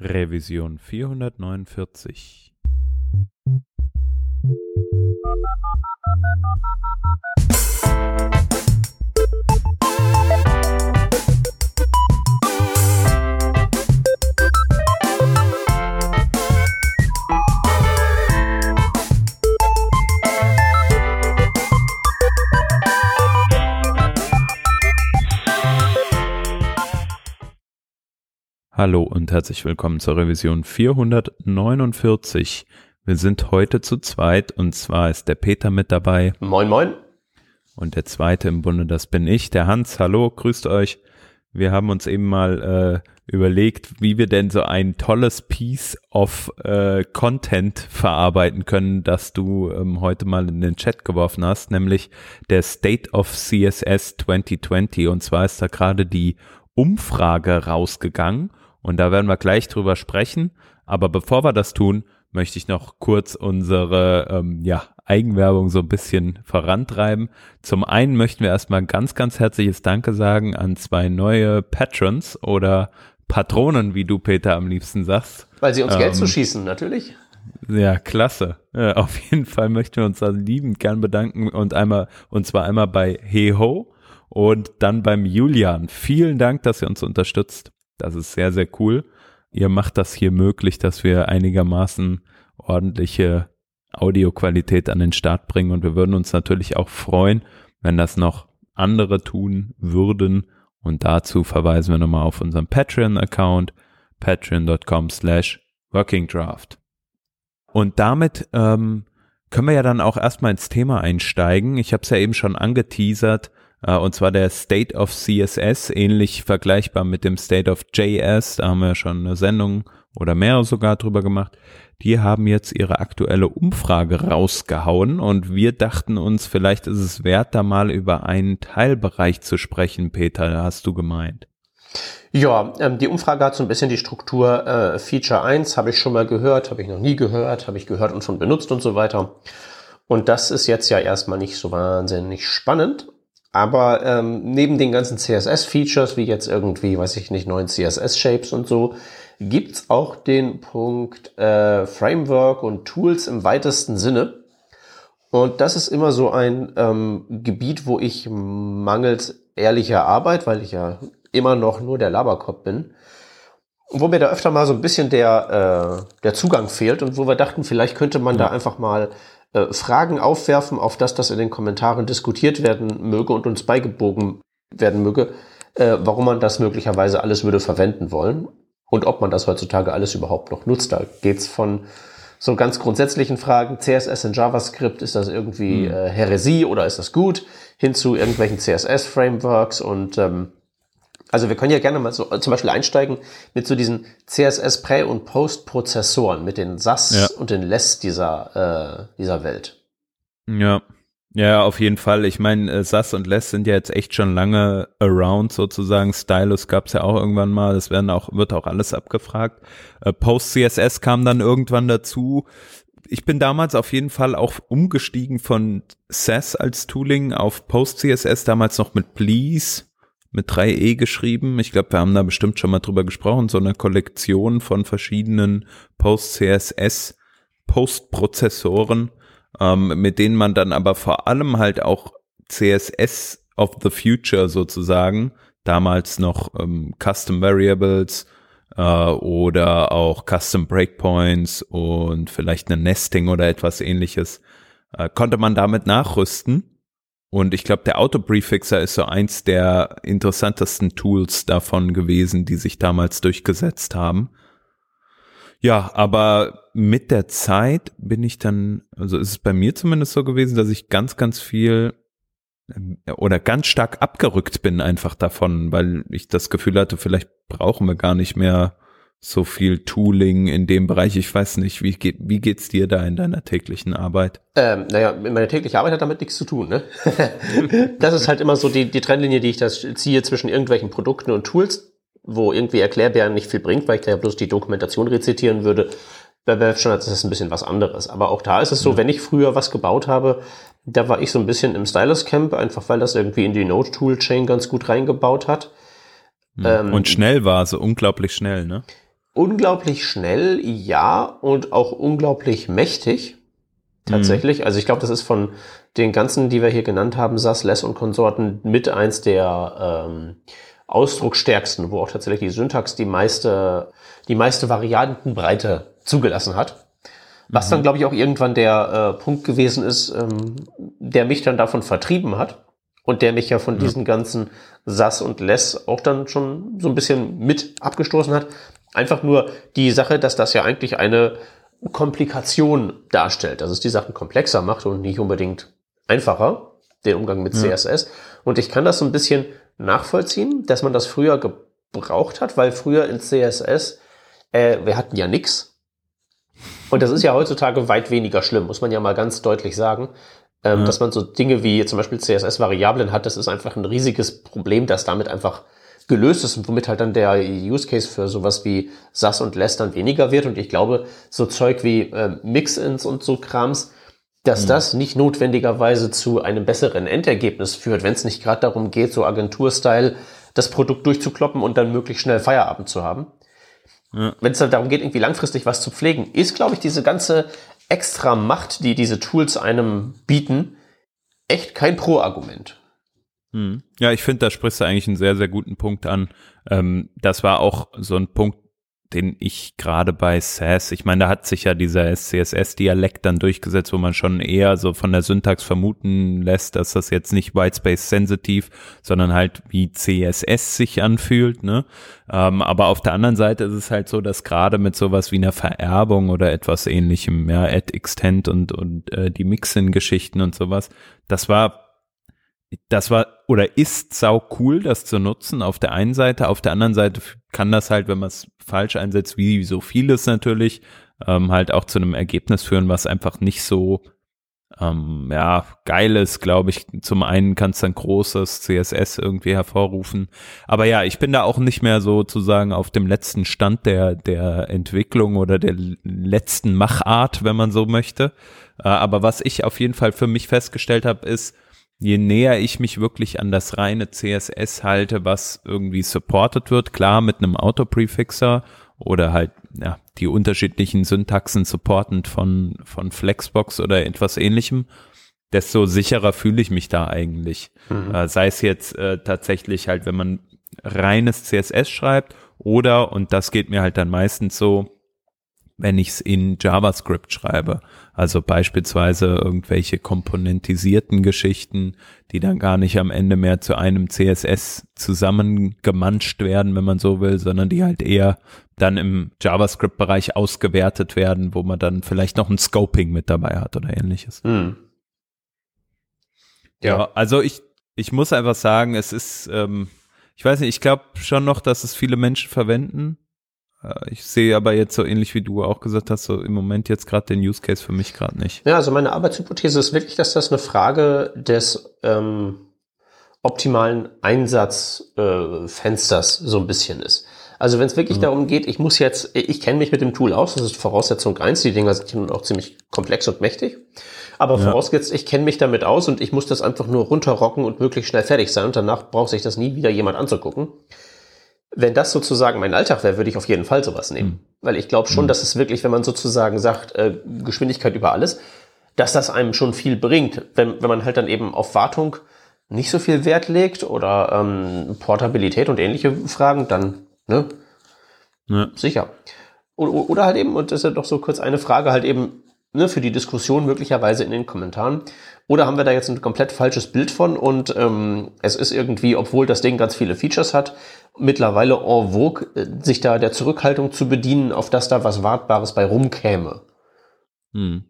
Revision 449. Hallo und herzlich willkommen zur Revision 449. Wir sind heute zu zweit und zwar ist der Peter mit dabei. Moin, moin. Und der zweite im Bunde, das bin ich, der Hans. Hallo, grüßt euch. Wir haben uns eben mal äh, überlegt, wie wir denn so ein tolles Piece of äh, Content verarbeiten können, das du ähm, heute mal in den Chat geworfen hast, nämlich der State of CSS 2020. Und zwar ist da gerade die Umfrage rausgegangen und da werden wir gleich drüber sprechen. Aber bevor wir das tun, möchte ich noch kurz unsere ähm, ja, Eigenwerbung so ein bisschen vorantreiben. Zum einen möchten wir erstmal ein ganz, ganz herzliches Danke sagen an zwei neue Patrons oder Patronen, wie du, Peter, am liebsten sagst. Weil sie uns ähm, Geld zuschießen, natürlich. Ja, klasse. Ja, auf jeden Fall möchten wir uns da liebend gern bedanken und einmal, und zwar einmal bei Heho und dann beim Julian. Vielen Dank, dass ihr uns unterstützt. Das ist sehr, sehr cool. Ihr macht das hier möglich, dass wir einigermaßen ordentliche Audioqualität an den Start bringen und wir würden uns natürlich auch freuen, wenn das noch andere tun würden und dazu verweisen wir nochmal auf unseren Patreon-Account patreon.com slash workingdraft. Und damit ähm, können wir ja dann auch erstmal ins Thema einsteigen. Ich habe es ja eben schon angeteasert. Uh, und zwar der State of CSS, ähnlich vergleichbar mit dem State of JS. Da haben wir schon eine Sendung oder mehrere sogar drüber gemacht. Die haben jetzt ihre aktuelle Umfrage rausgehauen und wir dachten uns, vielleicht ist es wert, da mal über einen Teilbereich zu sprechen, Peter, hast du gemeint. Ja, ähm, die Umfrage hat so ein bisschen die Struktur äh, Feature 1, habe ich schon mal gehört, habe ich noch nie gehört, habe ich gehört und schon benutzt und so weiter. Und das ist jetzt ja erstmal nicht so wahnsinnig spannend. Aber ähm, neben den ganzen CSS-Features, wie jetzt irgendwie, weiß ich nicht, neuen CSS-Shapes und so, gibt's auch den Punkt äh, Framework und Tools im weitesten Sinne. Und das ist immer so ein ähm, Gebiet, wo ich mangels ehrlicher Arbeit, weil ich ja immer noch nur der Laberkopf bin, wo mir da öfter mal so ein bisschen der, äh, der Zugang fehlt und wo wir dachten, vielleicht könnte man da einfach mal äh, Fragen aufwerfen, auf das das in den Kommentaren diskutiert werden möge und uns beigebogen werden möge, äh, warum man das möglicherweise alles würde verwenden wollen und ob man das heutzutage alles überhaupt noch nutzt. Da geht's von so ganz grundsätzlichen Fragen, CSS in JavaScript, ist das irgendwie mhm. äh, Häresie oder ist das gut, hin zu irgendwelchen CSS-Frameworks und ähm, also wir können ja gerne mal so zum Beispiel einsteigen mit so diesen CSS Prä- und Post-Prozessoren, mit den SAS ja. und den LESS dieser, äh, dieser Welt. Ja. Ja, auf jeden Fall. Ich meine, äh, SAS und LESS sind ja jetzt echt schon lange around sozusagen. Stylus gab's ja auch irgendwann mal. Das werden auch, wird auch alles abgefragt. Äh, Post-CSS kam dann irgendwann dazu. Ich bin damals auf jeden Fall auch umgestiegen von SAS als Tooling auf Post-CSS, damals noch mit Please mit 3e geschrieben. Ich glaube, wir haben da bestimmt schon mal drüber gesprochen, so eine Kollektion von verschiedenen Post-CSS Postprozessoren, ähm, mit denen man dann aber vor allem halt auch CSS of the Future sozusagen, damals noch ähm, Custom Variables äh, oder auch Custom Breakpoints und vielleicht eine Nesting oder etwas ähnliches, äh, konnte man damit nachrüsten und ich glaube, der Autoprefixer ist so eins der interessantesten Tools davon gewesen, die sich damals durchgesetzt haben. Ja, aber mit der Zeit bin ich dann, also ist es bei mir zumindest so gewesen, dass ich ganz, ganz viel ähm, oder ganz stark abgerückt bin einfach davon, weil ich das Gefühl hatte, vielleicht brauchen wir gar nicht mehr so viel Tooling in dem Bereich. Ich weiß nicht, wie, geht, wie geht's dir da in deiner täglichen Arbeit? Ähm, naja, meine tägliche Arbeit hat damit nichts zu tun. Ne? das ist halt immer so die, die Trennlinie, die ich das ziehe zwischen irgendwelchen Produkten und Tools, wo irgendwie Erklärbären nicht viel bringt, weil ich da ja bloß die Dokumentation rezitieren würde. Bei WebStandard ist das ein bisschen was anderes. Aber auch da ist es so, ja. wenn ich früher was gebaut habe, da war ich so ein bisschen im Stylus Camp, einfach weil das irgendwie in die Node Tool Chain ganz gut reingebaut hat. Hm. Ähm, und schnell war, so unglaublich schnell, ne? Unglaublich schnell, ja, und auch unglaublich mächtig. Tatsächlich. Mhm. Also ich glaube, das ist von den ganzen, die wir hier genannt haben, SAS, LESS und Konsorten, mit eins der ähm, ausdrucksstärksten, wo auch tatsächlich die Syntax die meiste, die meiste Variantenbreite zugelassen hat. Was mhm. dann, glaube ich, auch irgendwann der äh, Punkt gewesen ist, ähm, der mich dann davon vertrieben hat und der mich ja von mhm. diesen ganzen SAS und LESS auch dann schon so ein bisschen mit abgestoßen hat. Einfach nur die Sache, dass das ja eigentlich eine Komplikation darstellt, dass es die Sachen komplexer macht und nicht unbedingt einfacher, den Umgang mit ja. CSS. Und ich kann das so ein bisschen nachvollziehen, dass man das früher gebraucht hat, weil früher in CSS, äh, wir hatten ja nix. Und das ist ja heutzutage weit weniger schlimm, muss man ja mal ganz deutlich sagen. Ähm, ja. Dass man so Dinge wie zum Beispiel CSS-Variablen hat, das ist einfach ein riesiges Problem, das damit einfach gelöst ist und womit halt dann der Use Case für sowas wie SAS und LESS dann weniger wird. Und ich glaube, so Zeug wie äh, Mix-ins und so Krams, dass mhm. das nicht notwendigerweise zu einem besseren Endergebnis führt, wenn es nicht gerade darum geht, so Agentur-Style das Produkt durchzukloppen und dann möglichst schnell Feierabend zu haben. Ja. Wenn es dann darum geht, irgendwie langfristig was zu pflegen, ist, glaube ich, diese ganze extra Macht, die diese Tools einem bieten, echt kein Pro-Argument. Hm. Ja, ich finde, da sprichst du eigentlich einen sehr, sehr guten Punkt an. Ähm, das war auch so ein Punkt, den ich gerade bei SAS, ich meine, da hat sich ja dieser SCSS-Dialekt dann durchgesetzt, wo man schon eher so von der Syntax vermuten lässt, dass das jetzt nicht Whitespace-sensitiv, sondern halt wie CSS sich anfühlt, ne? Ähm, aber auf der anderen Seite ist es halt so, dass gerade mit sowas wie einer Vererbung oder etwas ähnlichem, ja, Add Extend und, und äh, die Mixin-Geschichten und sowas, das war das war oder ist sau cool, das zu nutzen auf der einen Seite. Auf der anderen Seite kann das halt, wenn man es falsch einsetzt, wie so vieles natürlich, ähm, halt auch zu einem Ergebnis führen, was einfach nicht so ähm, ja, geil ist, glaube ich. Zum einen kann es dann großes CSS irgendwie hervorrufen. Aber ja, ich bin da auch nicht mehr sozusagen auf dem letzten Stand der, der Entwicklung oder der letzten Machart, wenn man so möchte. Äh, aber was ich auf jeden Fall für mich festgestellt habe, ist, je näher ich mich wirklich an das reine CSS halte, was irgendwie supported wird, klar mit einem Autoprefixer oder halt ja, die unterschiedlichen Syntaxen supportend von, von Flexbox oder etwas ähnlichem, desto sicherer fühle ich mich da eigentlich. Mhm. Äh, sei es jetzt äh, tatsächlich halt, wenn man reines CSS schreibt oder, und das geht mir halt dann meistens so, wenn ich es in JavaScript schreibe. Also beispielsweise irgendwelche komponentisierten Geschichten, die dann gar nicht am Ende mehr zu einem CSS zusammengemanscht werden, wenn man so will, sondern die halt eher dann im JavaScript-Bereich ausgewertet werden, wo man dann vielleicht noch ein Scoping mit dabei hat oder ähnliches. Hm. Ja. ja, also ich, ich muss einfach sagen, es ist, ähm, ich weiß nicht, ich glaube schon noch, dass es viele Menschen verwenden ich sehe aber jetzt so ähnlich wie du auch gesagt hast, so im Moment jetzt gerade den Use Case für mich gerade nicht. Ja, also meine Arbeitshypothese ist wirklich, dass das eine Frage des ähm, optimalen Einsatzfensters äh, so ein bisschen ist. Also wenn es wirklich mhm. darum geht, ich muss jetzt, ich kenne mich mit dem Tool aus, das ist Voraussetzung eins. die Dinger sind auch ziemlich komplex und mächtig. Aber ja. vorausgesetzt, ich kenne mich damit aus und ich muss das einfach nur runterrocken und möglichst schnell fertig sein und danach braucht sich das nie wieder jemand anzugucken wenn das sozusagen mein Alltag wäre, würde ich auf jeden Fall sowas nehmen. Mhm. Weil ich glaube schon, mhm. dass es wirklich, wenn man sozusagen sagt, äh, Geschwindigkeit über alles, dass das einem schon viel bringt. Wenn, wenn man halt dann eben auf Wartung nicht so viel Wert legt oder ähm, Portabilität und ähnliche Fragen, dann, ne? Ja. Sicher. Oder, oder halt eben, und das ist ja doch so kurz eine Frage, halt eben, ne, für die Diskussion möglicherweise in den Kommentaren. Oder haben wir da jetzt ein komplett falsches Bild von und ähm, es ist irgendwie, obwohl das Ding ganz viele Features hat, mittlerweile en vogue, äh, sich da der Zurückhaltung zu bedienen, auf dass da was Wartbares bei rumkäme. Hm.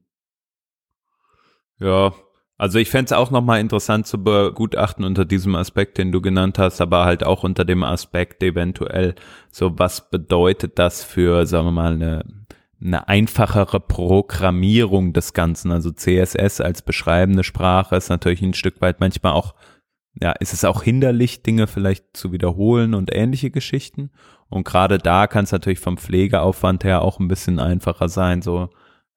Ja, also ich fände es auch nochmal interessant zu begutachten unter diesem Aspekt, den du genannt hast, aber halt auch unter dem Aspekt eventuell, so was bedeutet das für, sagen wir mal, eine, eine einfachere Programmierung des Ganzen. Also CSS als beschreibende Sprache ist natürlich ein Stück weit manchmal auch ja, ist es auch hinderlich, Dinge vielleicht zu wiederholen und ähnliche Geschichten. Und gerade da kann es natürlich vom Pflegeaufwand her auch ein bisschen einfacher sein, so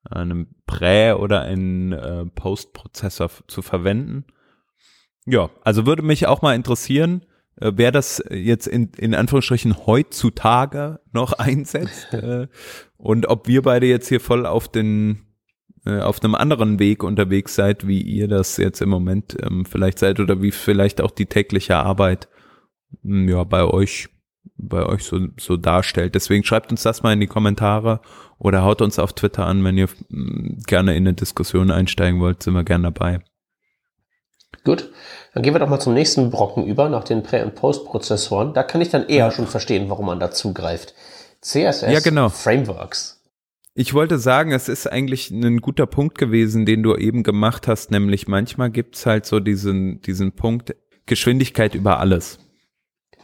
einen Prä- oder einen äh, Postprozessor zu verwenden. Ja, also würde mich auch mal interessieren, äh, wer das jetzt in, in Anführungsstrichen heutzutage noch einsetzt äh, und ob wir beide jetzt hier voll auf den äh, auf einem anderen Weg unterwegs seid, wie ihr das jetzt im Moment ähm, vielleicht seid oder wie vielleicht auch die tägliche Arbeit mh, hm, ja bei euch bei euch so, so darstellt. Deswegen schreibt uns das mal in die Kommentare oder haut uns auf Twitter an, wenn ihr hm, gerne in eine Diskussion einsteigen wollt, sind wir gerne dabei. Gut, dann gehen wir doch mal zum nächsten Brocken über, nach den Prä- und Post-Prozessoren. Da kann ich dann eher schon verstehen, warum man da zugreift. CSS ja, genau. Frameworks. Ich wollte sagen, es ist eigentlich ein guter Punkt gewesen, den du eben gemacht hast, nämlich manchmal gibt's halt so diesen, diesen Punkt Geschwindigkeit über alles.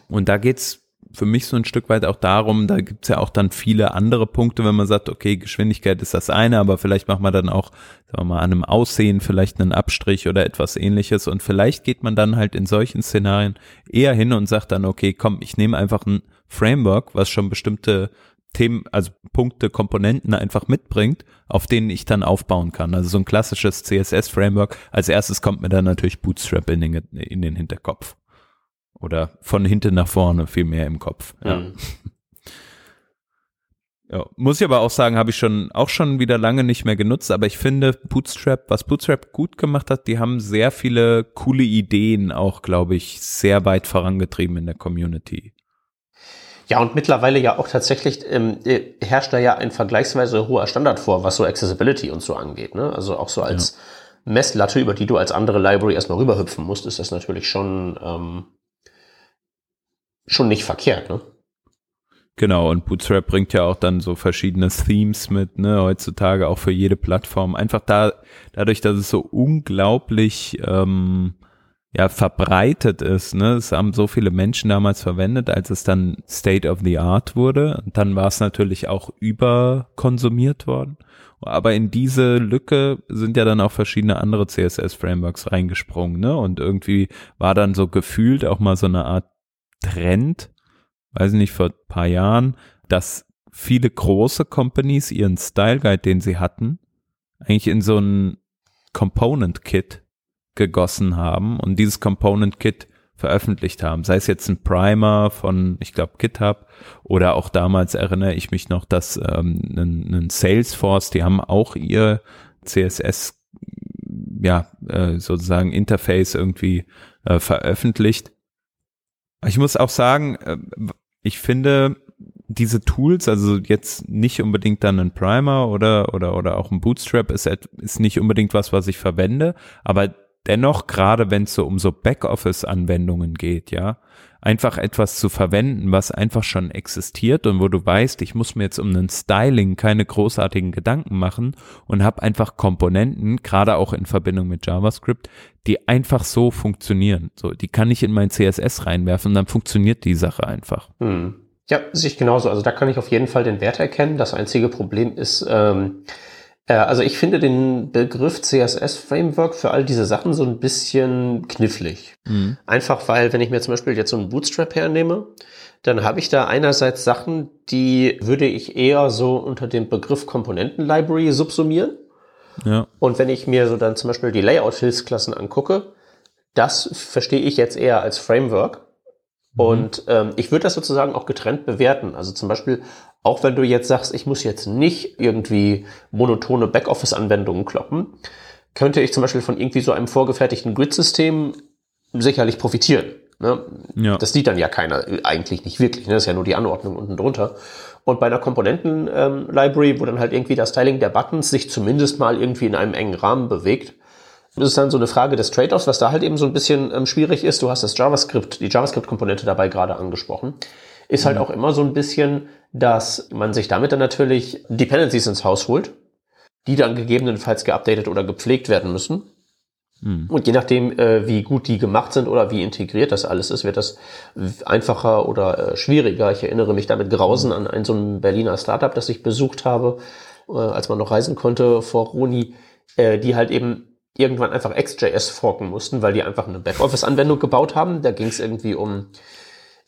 Und da geht's für mich so ein Stück weit auch darum, da gibt's ja auch dann viele andere Punkte, wenn man sagt, okay, Geschwindigkeit ist das eine, aber vielleicht macht man dann auch, sagen wir mal, an einem Aussehen vielleicht einen Abstrich oder etwas ähnliches und vielleicht geht man dann halt in solchen Szenarien eher hin und sagt dann, okay, komm, ich nehme einfach ein Framework, was schon bestimmte Themen, also Punkte, Komponenten einfach mitbringt, auf denen ich dann aufbauen kann. Also so ein klassisches CSS-Framework. Als erstes kommt mir dann natürlich Bootstrap in den, in den Hinterkopf. Oder von hinten nach vorne viel mehr im Kopf. Ja. Mhm. Ja, muss ich aber auch sagen, habe ich schon auch schon wieder lange nicht mehr genutzt, aber ich finde Bootstrap, was Bootstrap gut gemacht hat, die haben sehr viele coole Ideen auch, glaube ich, sehr weit vorangetrieben in der Community. Ja, und mittlerweile ja auch tatsächlich ähm, äh, herrscht da ja ein vergleichsweise hoher Standard vor, was so Accessibility und so angeht. Ne? Also auch so als ja. Messlatte, über die du als andere Library erstmal rüberhüpfen musst, ist das natürlich schon, ähm, schon nicht verkehrt. Ne? Genau, und Bootstrap bringt ja auch dann so verschiedene Themes mit, ne, heutzutage auch für jede Plattform. Einfach da, dadurch, dass es so unglaublich ähm, ja verbreitet ist. Ne? Es haben so viele Menschen damals verwendet, als es dann State of the Art wurde. Und dann war es natürlich auch überkonsumiert worden. Aber in diese Lücke sind ja dann auch verschiedene andere CSS-Frameworks reingesprungen. Ne? Und irgendwie war dann so gefühlt auch mal so eine Art Trend, weiß nicht, vor paar Jahren, dass viele große Companies ihren Style Guide, den sie hatten, eigentlich in so ein Component Kit gegossen haben und dieses Component Kit veröffentlicht haben. Sei es jetzt ein Primer von, ich glaube, GitHub oder auch damals erinnere ich mich noch, dass ähm, ein, ein Salesforce, die haben auch ihr CSS, ja, äh, sozusagen Interface irgendwie äh, veröffentlicht. Ich muss auch sagen, äh, ich finde diese Tools, also jetzt nicht unbedingt dann ein Primer oder oder oder auch ein Bootstrap ist ist nicht unbedingt was, was ich verwende, aber dennoch, gerade wenn es so um so Backoffice-Anwendungen geht, ja, einfach etwas zu verwenden, was einfach schon existiert und wo du weißt, ich muss mir jetzt um einen Styling keine großartigen Gedanken machen und habe einfach Komponenten, gerade auch in Verbindung mit JavaScript, die einfach so funktionieren. So, die kann ich in mein CSS reinwerfen und dann funktioniert die Sache einfach. Hm. Ja, sehe ich genauso. Also da kann ich auf jeden Fall den Wert erkennen. Das einzige Problem ist, ähm, äh, also ich finde den Begriff CSS-Framework für all diese Sachen so ein bisschen knifflig. Mhm. Einfach weil, wenn ich mir zum Beispiel jetzt so einen Bootstrap hernehme, dann habe ich da einerseits Sachen, die würde ich eher so unter dem Begriff Komponenten-Library subsumieren. Ja. Und wenn ich mir so dann zum Beispiel die Layout-Hilfsklassen angucke, das verstehe ich jetzt eher als Framework. Mhm. Und ähm, ich würde das sozusagen auch getrennt bewerten. Also zum Beispiel auch wenn du jetzt sagst, ich muss jetzt nicht irgendwie monotone Backoffice-Anwendungen kloppen, könnte ich zum Beispiel von irgendwie so einem vorgefertigten Grid-System sicherlich profitieren. Ne? Ja. Das sieht dann ja keiner eigentlich nicht wirklich. Ne? Das ist ja nur die Anordnung unten drunter. Und bei einer Komponenten-Library, ähm, wo dann halt irgendwie das Styling der Buttons sich zumindest mal irgendwie in einem engen Rahmen bewegt, ist es dann so eine Frage des Trade-offs, was da halt eben so ein bisschen ähm, schwierig ist. Du hast das JavaScript, die JavaScript-Komponente dabei gerade angesprochen ist halt mhm. auch immer so ein bisschen, dass man sich damit dann natürlich Dependencies ins Haus holt, die dann gegebenenfalls geupdatet oder gepflegt werden müssen. Mhm. Und je nachdem, äh, wie gut die gemacht sind oder wie integriert das alles ist, wird das einfacher oder äh, schwieriger. Ich erinnere mich damit grausen an ein so ein Berliner Startup, das ich besucht habe, äh, als man noch reisen konnte vor Roni, äh, die halt eben irgendwann einfach XJS forken mussten, weil die einfach eine Backoffice-Anwendung gebaut haben. Da ging es irgendwie um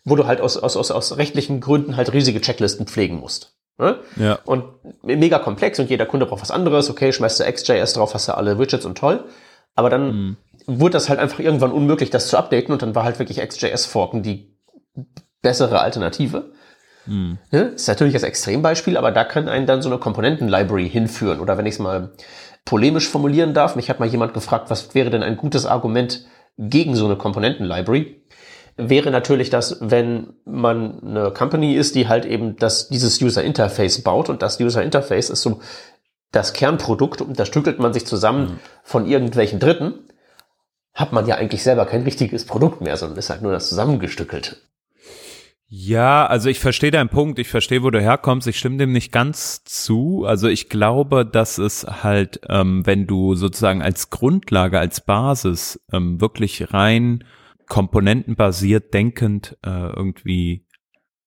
wo du halt aus, aus, aus, aus rechtlichen Gründen halt riesige Checklisten pflegen musst. Ne? Ja. Und mega komplex und jeder Kunde braucht was anderes. Okay, schmeißt du XJS drauf, hast du alle Widgets und toll. Aber dann mhm. wurde das halt einfach irgendwann unmöglich, das zu updaten und dann war halt wirklich XJS-Forken die bessere Alternative. Mhm. Ja, ist natürlich das Extrembeispiel, aber da kann einen dann so eine Komponenten-Library hinführen. Oder wenn ich es mal polemisch formulieren darf, mich hat mal jemand gefragt, was wäre denn ein gutes Argument gegen so eine Komponenten-Library? wäre natürlich, dass wenn man eine Company ist, die halt eben das, dieses User Interface baut und das User Interface ist so das Kernprodukt und da stückelt man sich zusammen mhm. von irgendwelchen Dritten, hat man ja eigentlich selber kein richtiges Produkt mehr, sondern ist halt nur das zusammengestückelt. Ja, also ich verstehe deinen Punkt, ich verstehe, wo du herkommst, ich stimme dem nicht ganz zu. Also ich glaube, dass es halt, ähm, wenn du sozusagen als Grundlage, als Basis ähm, wirklich rein komponentenbasiert denkend äh, irgendwie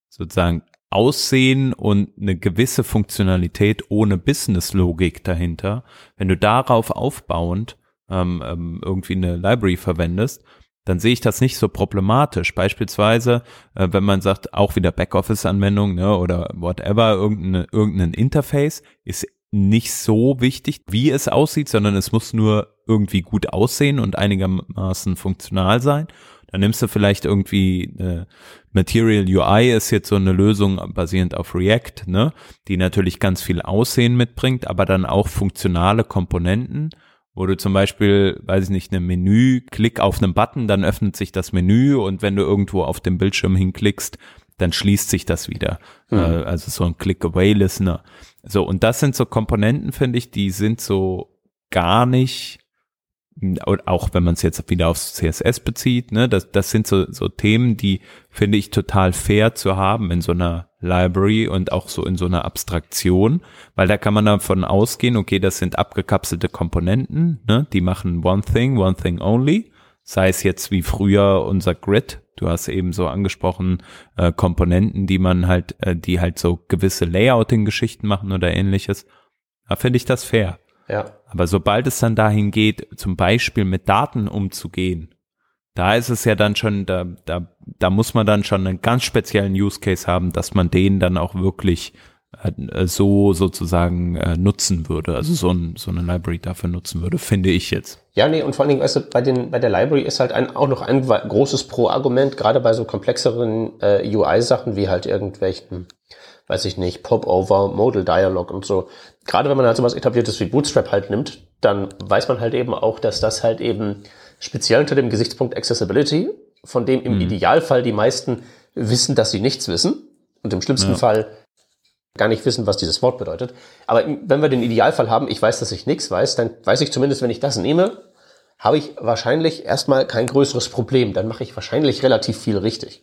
sozusagen Aussehen und eine gewisse Funktionalität ohne Business-Logik dahinter, wenn du darauf aufbauend ähm, ähm, irgendwie eine Library verwendest, dann sehe ich das nicht so problematisch. Beispielsweise, äh, wenn man sagt, auch wieder Backoffice-Anwendung ne, oder whatever, irgendeine, irgendein Interface ist nicht so wichtig, wie es aussieht, sondern es muss nur irgendwie gut aussehen und einigermaßen funktional sein. Dann nimmst du vielleicht irgendwie äh, Material UI ist jetzt so eine Lösung basierend auf React, ne, die natürlich ganz viel Aussehen mitbringt, aber dann auch funktionale Komponenten, wo du zum Beispiel, weiß ich nicht, ein Menü, klick auf einen Button, dann öffnet sich das Menü und wenn du irgendwo auf dem Bildschirm hinklickst, dann schließt sich das wieder. Mhm. Äh, also so ein Click-Away-Listener. So, und das sind so Komponenten, finde ich, die sind so gar nicht auch wenn man es jetzt wieder aufs CSS bezieht, ne, das, das sind so, so Themen, die finde ich total fair zu haben in so einer Library und auch so in so einer Abstraktion, weil da kann man davon ausgehen, okay, das sind abgekapselte Komponenten, ne, die machen one thing, one thing only, sei es jetzt wie früher unser Grid, du hast eben so angesprochen, äh, Komponenten, die man halt, äh, die halt so gewisse Layouting-Geschichten machen oder ähnliches, da finde ich das fair. Ja. Aber sobald es dann dahin geht, zum Beispiel mit Daten umzugehen, da ist es ja dann schon, da, da, da muss man dann schon einen ganz speziellen Use Case haben, dass man den dann auch wirklich äh, so sozusagen äh, nutzen würde, also so, ein, so eine Library dafür nutzen würde, finde ich jetzt. Ja, nee, und vor allen Dingen, weißt du, bei, den, bei der Library ist halt ein, auch noch ein großes Pro-Argument, gerade bei so komplexeren äh, UI-Sachen wie halt irgendwelchen weiß ich nicht, Popover, Modal Dialog und so. Gerade wenn man halt sowas etabliertes wie Bootstrap halt nimmt, dann weiß man halt eben auch, dass das halt eben speziell unter dem Gesichtspunkt Accessibility, von dem im mhm. Idealfall die meisten wissen, dass sie nichts wissen und im schlimmsten ja. Fall gar nicht wissen, was dieses Wort bedeutet. Aber wenn wir den Idealfall haben, ich weiß, dass ich nichts weiß, dann weiß ich zumindest, wenn ich das nehme, habe ich wahrscheinlich erstmal kein größeres Problem. Dann mache ich wahrscheinlich relativ viel richtig.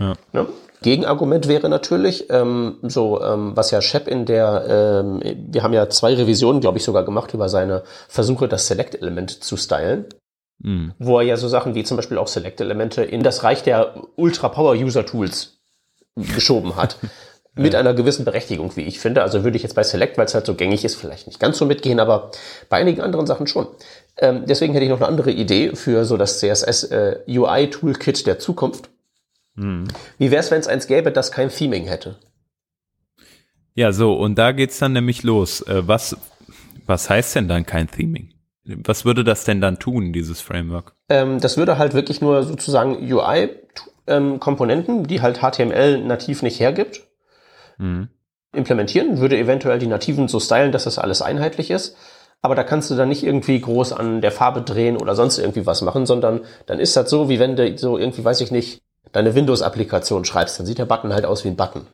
Ja. Ne? Gegenargument wäre natürlich, ähm, so ähm, was ja Shep in der, ähm, wir haben ja zwei Revisionen, glaube ich, sogar gemacht über seine Versuche, das Select-Element zu stylen. Mhm. Wo er ja so Sachen wie zum Beispiel auch Select-Elemente in das Reich der Ultra-Power-User-Tools geschoben hat. mit einer gewissen Berechtigung, wie ich finde. Also würde ich jetzt bei Select, weil es halt so gängig ist, vielleicht nicht ganz so mitgehen, aber bei einigen anderen Sachen schon. Ähm, deswegen hätte ich noch eine andere Idee für so das CSS äh, UI Toolkit der Zukunft. Hm. Wie wäre es, wenn es eins gäbe, das kein Theming hätte? Ja, so, und da geht's dann nämlich los. Äh, was, was heißt denn dann kein Theming? Was würde das denn dann tun, dieses Framework? Ähm, das würde halt wirklich nur sozusagen UI-Komponenten, ähm, die halt HTML nativ nicht hergibt, mhm. implementieren, würde eventuell die nativen so stylen, dass das alles einheitlich ist. Aber da kannst du dann nicht irgendwie groß an der Farbe drehen oder sonst irgendwie was machen, sondern dann ist das so, wie wenn du so irgendwie, weiß ich nicht, deine Windows-Applikation schreibst, dann sieht der Button halt aus wie ein Button.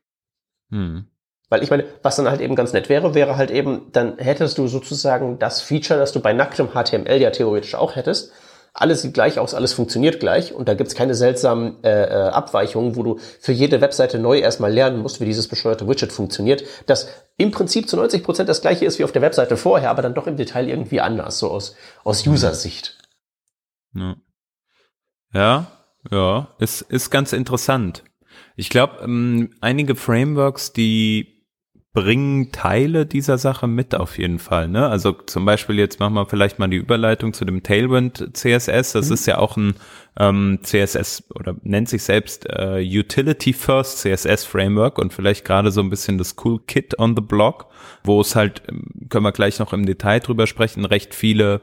Hm. Weil ich meine, was dann halt eben ganz nett wäre, wäre halt eben, dann hättest du sozusagen das Feature, das du bei nacktem HTML ja theoretisch auch hättest. Alles sieht gleich aus, alles funktioniert gleich und da gibt's keine seltsamen äh, äh, Abweichungen, wo du für jede Webseite neu erstmal lernen musst, wie dieses bescheuerte Widget funktioniert, das im Prinzip zu 90 Prozent das gleiche ist wie auf der Webseite vorher, aber dann doch im Detail irgendwie anders, so aus, aus User-Sicht. Ja. ja, ja, ist, ist ganz interessant. Ich glaube, ähm, einige Frameworks, die bringen Teile dieser Sache mit auf jeden Fall. Ne? Also zum Beispiel jetzt machen wir vielleicht mal die Überleitung zu dem Tailwind CSS. Das mhm. ist ja auch ein ähm, CSS oder nennt sich selbst äh, Utility First CSS Framework und vielleicht gerade so ein bisschen das Cool Kit on the Block, wo es halt, ähm, können wir gleich noch im Detail drüber sprechen, recht viele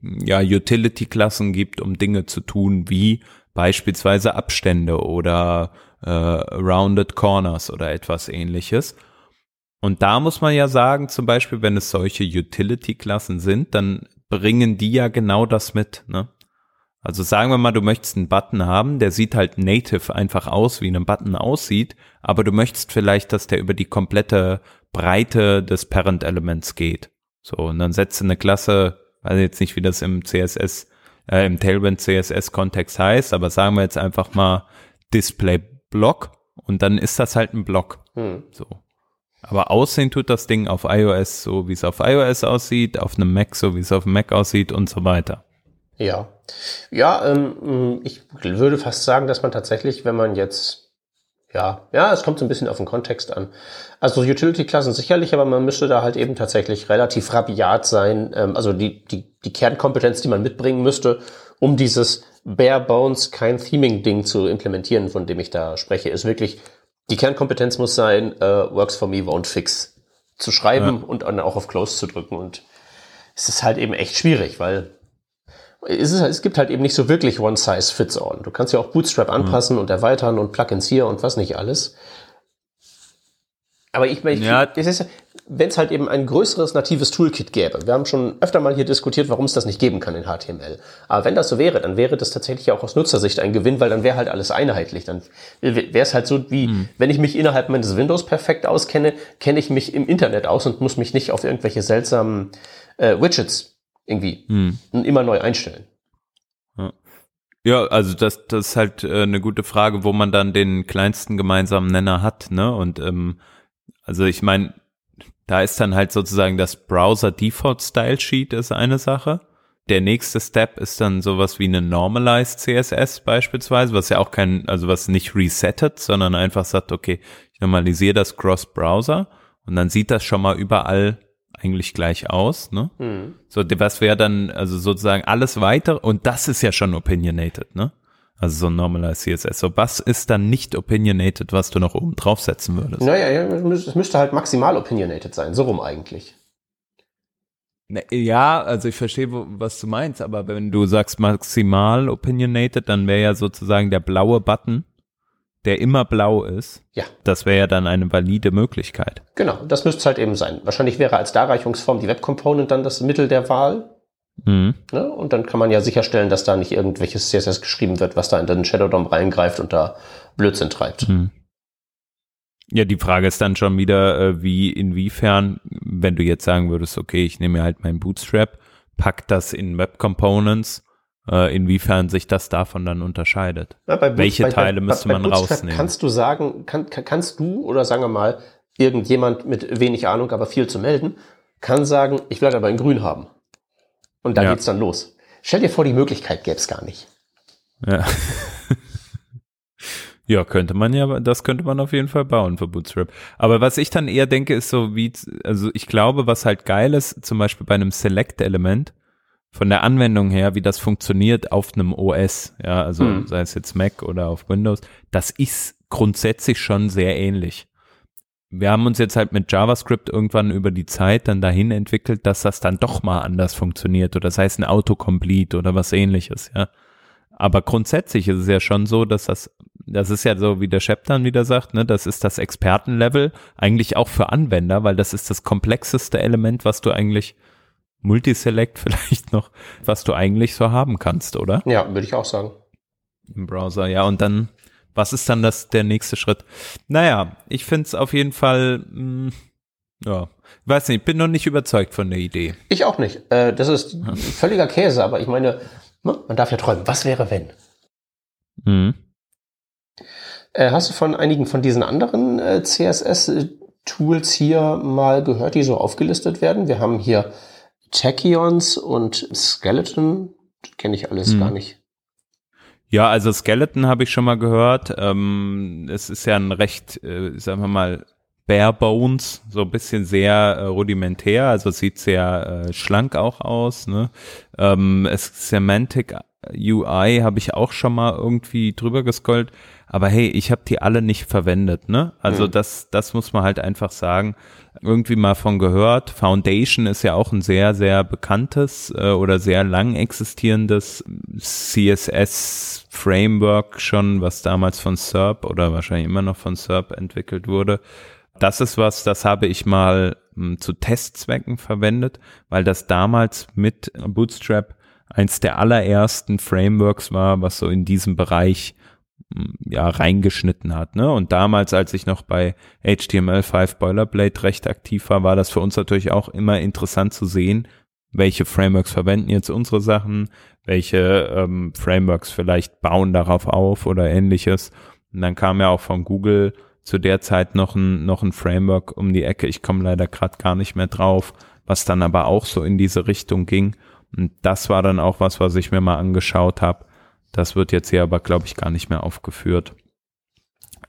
ja, Utility-Klassen gibt, um Dinge zu tun, wie beispielsweise Abstände oder äh, Rounded Corners oder etwas ähnliches. Und da muss man ja sagen, zum Beispiel, wenn es solche Utility-Klassen sind, dann bringen die ja genau das mit. Ne? Also sagen wir mal, du möchtest einen Button haben, der sieht halt native einfach aus, wie ein Button aussieht, aber du möchtest vielleicht, dass der über die komplette Breite des Parent-Elements geht. So, und dann setzt du eine Klasse, weiß jetzt nicht, wie das im CSS, äh, im Tailwind CSS-Kontext heißt, aber sagen wir jetzt einfach mal Display Block und dann ist das halt ein Block. Hm. So. Aber aussehen tut das Ding auf iOS so, wie es auf iOS aussieht, auf einem Mac so, wie es auf dem Mac aussieht und so weiter. Ja. Ja, ähm, ich würde fast sagen, dass man tatsächlich, wenn man jetzt ja, ja, es kommt so ein bisschen auf den Kontext an. Also Utility-Klassen sicherlich, aber man müsste da halt eben tatsächlich relativ rabiat sein. Ähm, also die, die, die Kernkompetenz, die man mitbringen müsste, um dieses bare bones kein Theming-Ding zu implementieren, von dem ich da spreche, ist wirklich, die Kernkompetenz muss sein, uh, works for me, won't fix zu schreiben ja. und dann auch auf Close zu drücken. Und es ist halt eben echt schwierig, weil es, ist, es gibt halt eben nicht so wirklich One Size Fits All. Du kannst ja auch Bootstrap anpassen mhm. und erweitern und Plugins hier und was nicht alles. Aber ich, ich ja. Wenn es halt eben ein größeres natives Toolkit gäbe, wir haben schon öfter mal hier diskutiert, warum es das nicht geben kann in HTML. Aber wenn das so wäre, dann wäre das tatsächlich auch aus Nutzersicht ein Gewinn, weil dann wäre halt alles einheitlich. Dann wäre es halt so wie, mhm. wenn ich mich innerhalb meines Windows perfekt auskenne, kenne ich mich im Internet aus und muss mich nicht auf irgendwelche seltsamen äh, Widgets irgendwie hm. immer neu einstellen. Ja. also das, das ist halt äh, eine gute Frage, wo man dann den kleinsten gemeinsamen Nenner hat, ne? Und ähm, also ich meine, da ist dann halt sozusagen das Browser Default Style Sheet ist eine Sache. Der nächste Step ist dann sowas wie eine Normalized CSS beispielsweise, was ja auch kein, also was nicht resettet, sondern einfach sagt, okay, ich normalisiere das Cross Browser und dann sieht das schon mal überall eigentlich gleich aus, ne? Mhm. So, was wäre dann, also sozusagen alles weiter, und das ist ja schon opinionated, ne? Also so ein Normalized CSS. So, was ist dann nicht opinionated, was du noch oben draufsetzen würdest? Naja, ja, es müsste halt maximal opinionated sein, so rum eigentlich. Ne, ja, also ich verstehe, was du meinst, aber wenn du sagst maximal opinionated, dann wäre ja sozusagen der blaue Button der immer blau ist, ja. das wäre ja dann eine valide Möglichkeit. Genau, das müsste es halt eben sein. Wahrscheinlich wäre als Darreichungsform die Web Component dann das Mittel der Wahl. Mhm. Ne? Und dann kann man ja sicherstellen, dass da nicht irgendwelches CSS geschrieben wird, was da in den Shadow DOM reingreift und da Blödsinn treibt. Mhm. Ja, die Frage ist dann schon wieder, äh, wie, inwiefern, wenn du jetzt sagen würdest, okay, ich nehme mir halt mein Bootstrap, pack das in Web Components äh, inwiefern sich das davon dann unterscheidet. Ja, Welche bei, Teile bei, müsste man rausnehmen? Kannst du sagen, kann, kannst du oder sagen wir mal, irgendjemand mit wenig Ahnung, aber viel zu melden, kann sagen, ich will aber in grün haben. Und da ja. geht's dann los. Stell dir vor, die Möglichkeit gäbe es gar nicht. Ja. ja, könnte man ja, das könnte man auf jeden Fall bauen für Bootstrap. Aber was ich dann eher denke, ist so wie, also ich glaube, was halt geil ist, zum Beispiel bei einem Select-Element, von der Anwendung her, wie das funktioniert auf einem OS, ja, also mhm. sei es jetzt Mac oder auf Windows, das ist grundsätzlich schon sehr ähnlich. Wir haben uns jetzt halt mit JavaScript irgendwann über die Zeit dann dahin entwickelt, dass das dann doch mal anders funktioniert oder das heißt ein Autocomplete oder was ähnliches, ja. Aber grundsätzlich ist es ja schon so, dass das, das ist ja so, wie der Shep dann wieder sagt, ne, das ist das Expertenlevel eigentlich auch für Anwender, weil das ist das komplexeste Element, was du eigentlich Multiselect vielleicht noch, was du eigentlich so haben kannst, oder? Ja, würde ich auch sagen. Im Browser, ja. Und dann, was ist dann das der nächste Schritt? Naja, ich finde es auf jeden Fall, mh, hm, ja, weiß nicht, bin noch nicht überzeugt von der Idee. Ich auch nicht. Äh, das ist völliger Käse, aber ich meine, ne, man darf ja träumen. Was wäre, wenn? Mhm. Äh, hast du von einigen von diesen anderen äh, CSS-Tools hier mal gehört, die so aufgelistet werden? Wir haben hier Tachyons und Skeleton kenne ich alles hm. gar nicht. Ja, also Skeleton habe ich schon mal gehört. Ähm, es ist ja ein recht, äh, sagen wir mal, bare bones, so ein bisschen sehr äh, rudimentär, also sieht sehr äh, schlank auch aus. Ne? Ähm, es Semantic UI habe ich auch schon mal irgendwie drüber gescrollt. Aber hey, ich habe die alle nicht verwendet, ne? Also mhm. das, das muss man halt einfach sagen. Irgendwie mal von gehört. Foundation ist ja auch ein sehr, sehr bekanntes äh, oder sehr lang existierendes CSS Framework schon, was damals von SERP oder wahrscheinlich immer noch von SERP entwickelt wurde. Das ist was, das habe ich mal m, zu Testzwecken verwendet, weil das damals mit Bootstrap eins der allerersten Frameworks war, was so in diesem Bereich ja reingeschnitten hat. Ne? Und damals, als ich noch bei HTML5 Boilerplate recht aktiv war, war das für uns natürlich auch immer interessant zu sehen, welche Frameworks verwenden jetzt unsere Sachen, welche ähm, Frameworks vielleicht bauen darauf auf oder ähnliches. Und dann kam ja auch von Google zu der Zeit noch ein, noch ein Framework um die Ecke. Ich komme leider gerade gar nicht mehr drauf, was dann aber auch so in diese Richtung ging. Und das war dann auch was, was ich mir mal angeschaut habe. Das wird jetzt hier aber, glaube ich, gar nicht mehr aufgeführt.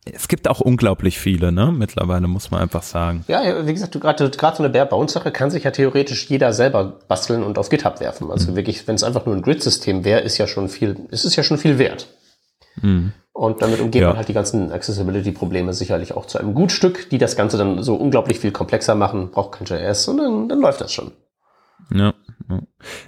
Es gibt auch unglaublich viele, ne? Mittlerweile muss man einfach sagen. Ja, wie gesagt, gerade gerade so eine Bare-Bones-Sache kann sich ja theoretisch jeder selber basteln und auf GitHub werfen. Also mhm. wirklich, wenn es einfach nur ein Grid-System wäre, ist ja schon viel, ist es ja schon viel wert. Mhm. Und damit umgeht ja. man halt die ganzen Accessibility-Probleme sicherlich auch zu einem Gutstück, die das Ganze dann so unglaublich viel komplexer machen, braucht kein JS und dann, dann läuft das schon. Ja.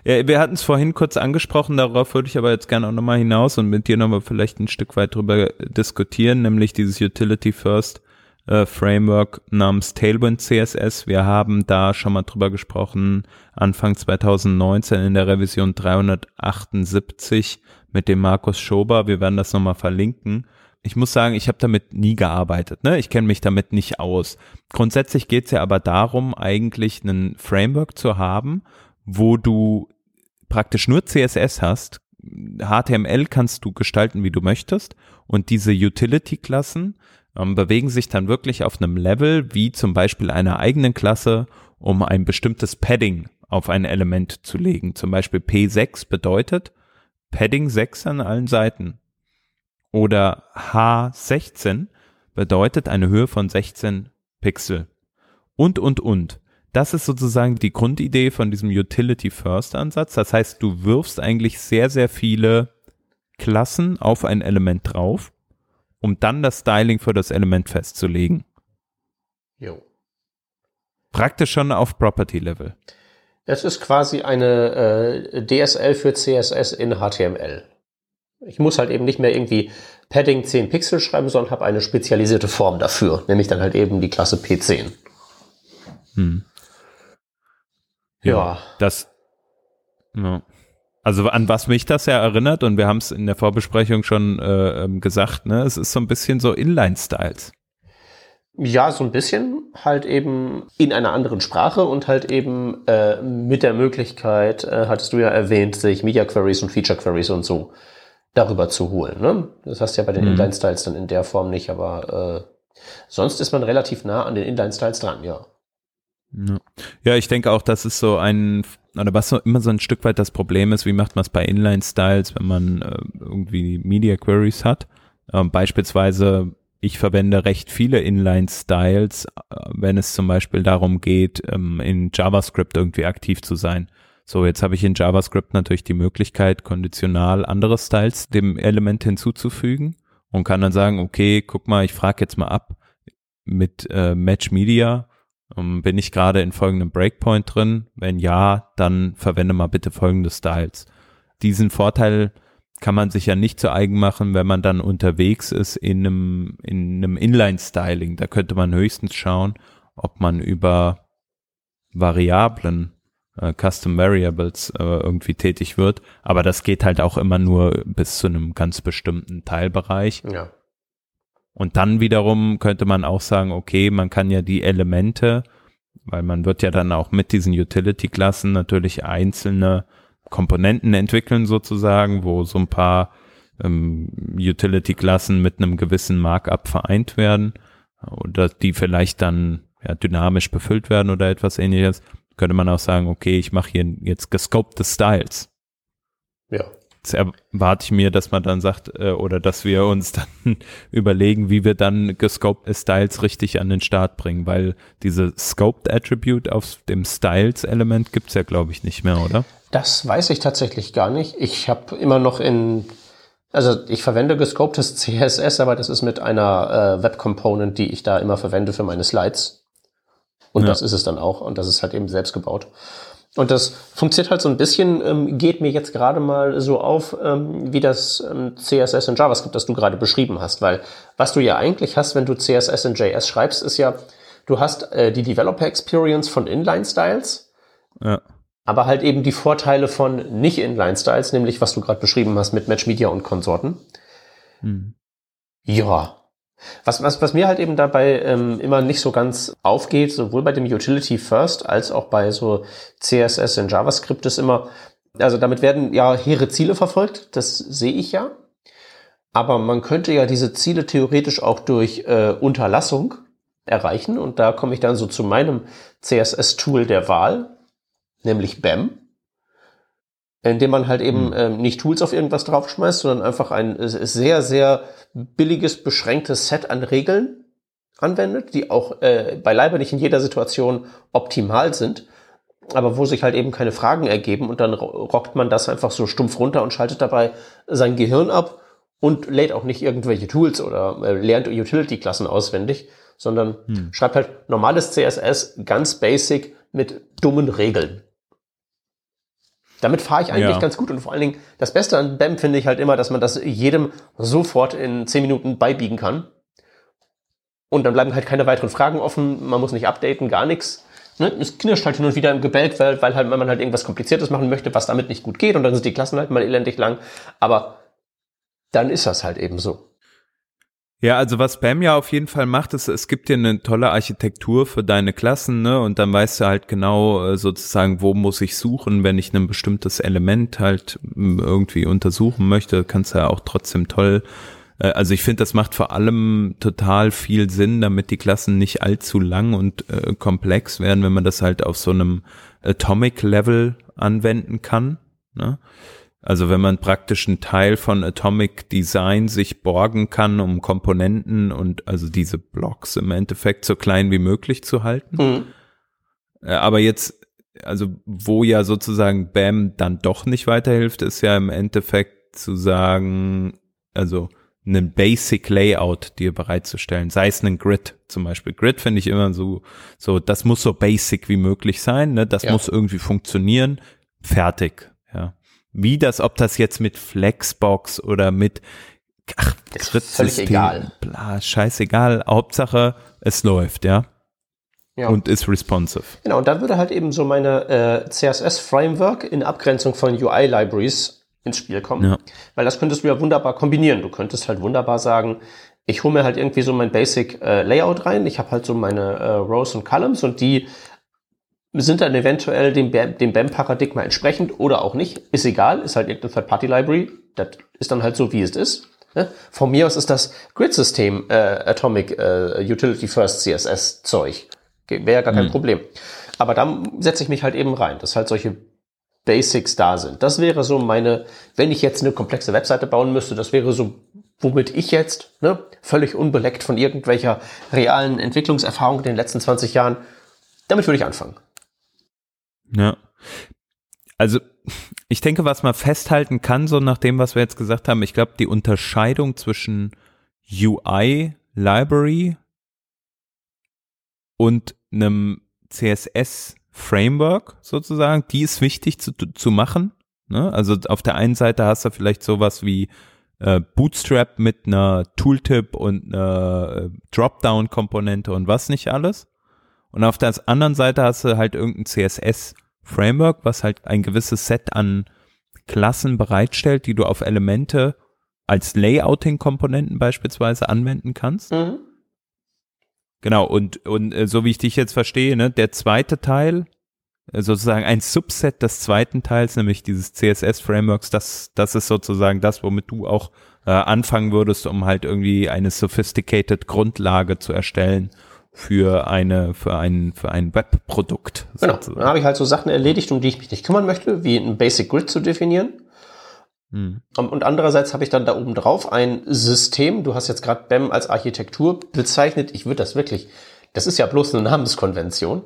Ja, wir hatten es vorhin kurz angesprochen, darauf würde ich aber jetzt gerne auch nochmal hinaus und mit dir nochmal vielleicht ein Stück weit drüber diskutieren, nämlich dieses Utility First äh, Framework namens Tailwind CSS. Wir haben da schon mal drüber gesprochen, Anfang 2019 in der Revision 378 mit dem Markus Schober. Wir werden das nochmal verlinken ich muss sagen, ich habe damit nie gearbeitet. Ne? Ich kenne mich damit nicht aus. Grundsätzlich geht es ja aber darum, eigentlich ein Framework zu haben, wo du praktisch nur CSS hast. HTML kannst du gestalten, wie du möchtest. Und diese Utility-Klassen ähm, bewegen sich dann wirklich auf einem Level, wie zum Beispiel einer eigenen Klasse, um ein bestimmtes Padding auf ein Element zu legen. Zum Beispiel P6 bedeutet Padding 6 an allen Seiten oder H16 bedeutet eine Höhe von 16 Pixel. Und, und, und. Das ist sozusagen die Grundidee von diesem Utility First Ansatz. Das heißt, du wirfst eigentlich sehr, sehr viele Klassen auf ein Element drauf, um dann das Styling für das Element festzulegen. Jo. Praktisch schon auf Property Level. Es ist quasi eine äh, DSL für CSS in HTML. Ich muss halt eben nicht mehr irgendwie Padding 10 Pixel schreiben, sondern habe eine spezialisierte Form dafür, nämlich dann halt eben die Klasse P10. Hm. Ja. ja. Das. Ja. Also an was mich das ja erinnert, und wir haben es in der Vorbesprechung schon äh, ähm, gesagt, ne, es ist so ein bisschen so Inline-Styles. Ja, so ein bisschen halt eben in einer anderen Sprache und halt eben äh, mit der Möglichkeit, äh, hattest du ja erwähnt, sich Media Queries und Feature Queries und so darüber zu holen. Ne? Das hast du ja bei den mhm. Inline-Styles dann in der Form nicht, aber äh, sonst ist man relativ nah an den Inline-Styles dran, ja. Ja, ich denke auch, das ist so ein, oder was so immer so ein Stück weit das Problem ist, wie macht man es bei Inline-Styles, wenn man äh, irgendwie Media Queries hat. Ähm, beispielsweise, ich verwende recht viele Inline-Styles, äh, wenn es zum Beispiel darum geht, ähm, in JavaScript irgendwie aktiv zu sein. So, jetzt habe ich in JavaScript natürlich die Möglichkeit, konditional andere Styles dem Element hinzuzufügen und kann dann sagen, okay, guck mal, ich frage jetzt mal ab mit äh, Match Media, bin ich gerade in folgendem Breakpoint drin? Wenn ja, dann verwende mal bitte folgende Styles. Diesen Vorteil kann man sich ja nicht zu eigen machen, wenn man dann unterwegs ist in einem, in einem Inline-Styling. Da könnte man höchstens schauen, ob man über Variablen äh, Custom Variables äh, irgendwie tätig wird. Aber das geht halt auch immer nur bis zu einem ganz bestimmten Teilbereich. Ja. Und dann wiederum könnte man auch sagen, okay, man kann ja die Elemente, weil man wird ja dann auch mit diesen Utility-Klassen natürlich einzelne Komponenten entwickeln sozusagen, wo so ein paar ähm, Utility-Klassen mit einem gewissen Markup vereint werden oder die vielleicht dann ja, dynamisch befüllt werden oder etwas ähnliches könnte man auch sagen, okay, ich mache hier jetzt gescopte Styles. Ja. Jetzt erwarte ich mir, dass man dann sagt, äh, oder dass wir uns dann überlegen, wie wir dann gescopte Styles richtig an den Start bringen, weil diese Scoped Attribute auf dem Styles-Element gibt's ja, glaube ich, nicht mehr, oder? Das weiß ich tatsächlich gar nicht. Ich habe immer noch in Also ich verwende gescopedes CSS, aber das ist mit einer äh, Web Component, die ich da immer verwende für meine Slides. Und ja. das ist es dann auch. Und das ist halt eben selbst gebaut. Und das funktioniert halt so ein bisschen, ähm, geht mir jetzt gerade mal so auf, ähm, wie das ähm, CSS in JavaScript, das du gerade beschrieben hast. Weil was du ja eigentlich hast, wenn du CSS in JS schreibst, ist ja, du hast äh, die Developer Experience von Inline-Styles. Ja. Aber halt eben die Vorteile von nicht Inline-Styles, nämlich was du gerade beschrieben hast mit Match Media und Konsorten. Hm. Ja, was, was, was mir halt eben dabei ähm, immer nicht so ganz aufgeht, sowohl bei dem Utility First als auch bei so CSS in JavaScript ist immer, also damit werden ja hehre Ziele verfolgt, das sehe ich ja. Aber man könnte ja diese Ziele theoretisch auch durch äh, Unterlassung erreichen. Und da komme ich dann so zu meinem CSS-Tool der Wahl, nämlich BAM indem man halt eben hm. ähm, nicht Tools auf irgendwas draufschmeißt, sondern einfach ein sehr, sehr billiges, beschränktes Set an Regeln anwendet, die auch äh, beileibe nicht in jeder Situation optimal sind, aber wo sich halt eben keine Fragen ergeben und dann rockt man das einfach so stumpf runter und schaltet dabei sein Gehirn ab und lädt auch nicht irgendwelche Tools oder äh, lernt Utility-Klassen auswendig, sondern hm. schreibt halt normales CSS, ganz basic mit dummen Regeln. Damit fahre ich eigentlich ja. ganz gut und vor allen Dingen das Beste an BAM finde ich halt immer, dass man das jedem sofort in zehn Minuten beibiegen kann. Und dann bleiben halt keine weiteren Fragen offen, man muss nicht updaten, gar nichts. Ne? Es knirscht halt hin und wieder im Gebälk, weil, weil halt, wenn man halt irgendwas Kompliziertes machen möchte, was damit nicht gut geht und dann sind die Klassen halt mal elendig lang. Aber dann ist das halt eben so. Ja, also was BAM ja auf jeden Fall macht, ist, es gibt dir eine tolle Architektur für deine Klassen, ne? Und dann weißt du halt genau äh, sozusagen, wo muss ich suchen, wenn ich ein bestimmtes Element halt irgendwie untersuchen möchte, kannst du ja auch trotzdem toll. Äh, also ich finde, das macht vor allem total viel Sinn, damit die Klassen nicht allzu lang und äh, komplex werden, wenn man das halt auf so einem Atomic Level anwenden kann. Ne? Also wenn man praktisch einen Teil von Atomic Design sich borgen kann, um Komponenten und also diese Blocks im Endeffekt so klein wie möglich zu halten. Mhm. Äh, aber jetzt, also wo ja sozusagen BAM dann doch nicht weiterhilft, ist ja im Endeffekt zu sagen, also einen Basic Layout dir bereitzustellen, sei es einen Grid zum Beispiel. Grid finde ich immer so, so, das muss so basic wie möglich sein, ne? das ja. muss irgendwie funktionieren, fertig. Wie das, ob das jetzt mit Flexbox oder mit ach, ist völlig egal. Bla, scheißegal. Hauptsache, es läuft, ja. Ja. Und ist responsive. Genau, und dann würde halt eben so meine äh, CSS-Framework in Abgrenzung von UI-Libraries ins Spiel kommen. Ja. Weil das könntest du ja wunderbar kombinieren. Du könntest halt wunderbar sagen, ich hole mir halt irgendwie so mein Basic äh, Layout rein. Ich habe halt so meine äh, Rows und Columns und die sind dann eventuell dem, dem BAM-Paradigma entsprechend oder auch nicht. Ist egal, ist halt irgendeine Third-Party-Library. Das ist dann halt so, wie es ist. Ne? Von mir aus ist das Grid-System äh, Atomic äh, Utility First CSS-Zeug. Wäre ja gar kein mhm. Problem. Aber dann setze ich mich halt eben rein, dass halt solche Basics da sind. Das wäre so meine, wenn ich jetzt eine komplexe Webseite bauen müsste, das wäre so, womit ich jetzt, ne, völlig unbeleckt von irgendwelcher realen Entwicklungserfahrung in den letzten 20 Jahren, damit würde ich anfangen. Ja. Also ich denke, was man festhalten kann, so nach dem, was wir jetzt gesagt haben, ich glaube, die Unterscheidung zwischen UI Library und einem CSS Framework sozusagen, die ist wichtig zu, zu machen. Ne? Also auf der einen Seite hast du vielleicht sowas wie äh, Bootstrap mit einer Tooltip und einer äh, Dropdown-Komponente und was nicht alles. Und auf der anderen Seite hast du halt irgendein CSS Framework, was halt ein gewisses Set an Klassen bereitstellt, die du auf Elemente als Layouting-Komponenten beispielsweise anwenden kannst. Mhm. Genau, und, und äh, so wie ich dich jetzt verstehe, ne, der zweite Teil, äh, sozusagen ein Subset des zweiten Teils, nämlich dieses CSS-Frameworks, das, das ist sozusagen das, womit du auch äh, anfangen würdest, um halt irgendwie eine sophisticated Grundlage zu erstellen für eine für ein für ein Webprodukt. Genau. Dann habe ich halt so Sachen erledigt, um die ich mich nicht kümmern möchte, wie ein Basic Grid zu definieren. Hm. Und andererseits habe ich dann da oben drauf ein System. Du hast jetzt gerade BEM als Architektur bezeichnet. Ich würde das wirklich. Das ist ja bloß eine Namenskonvention.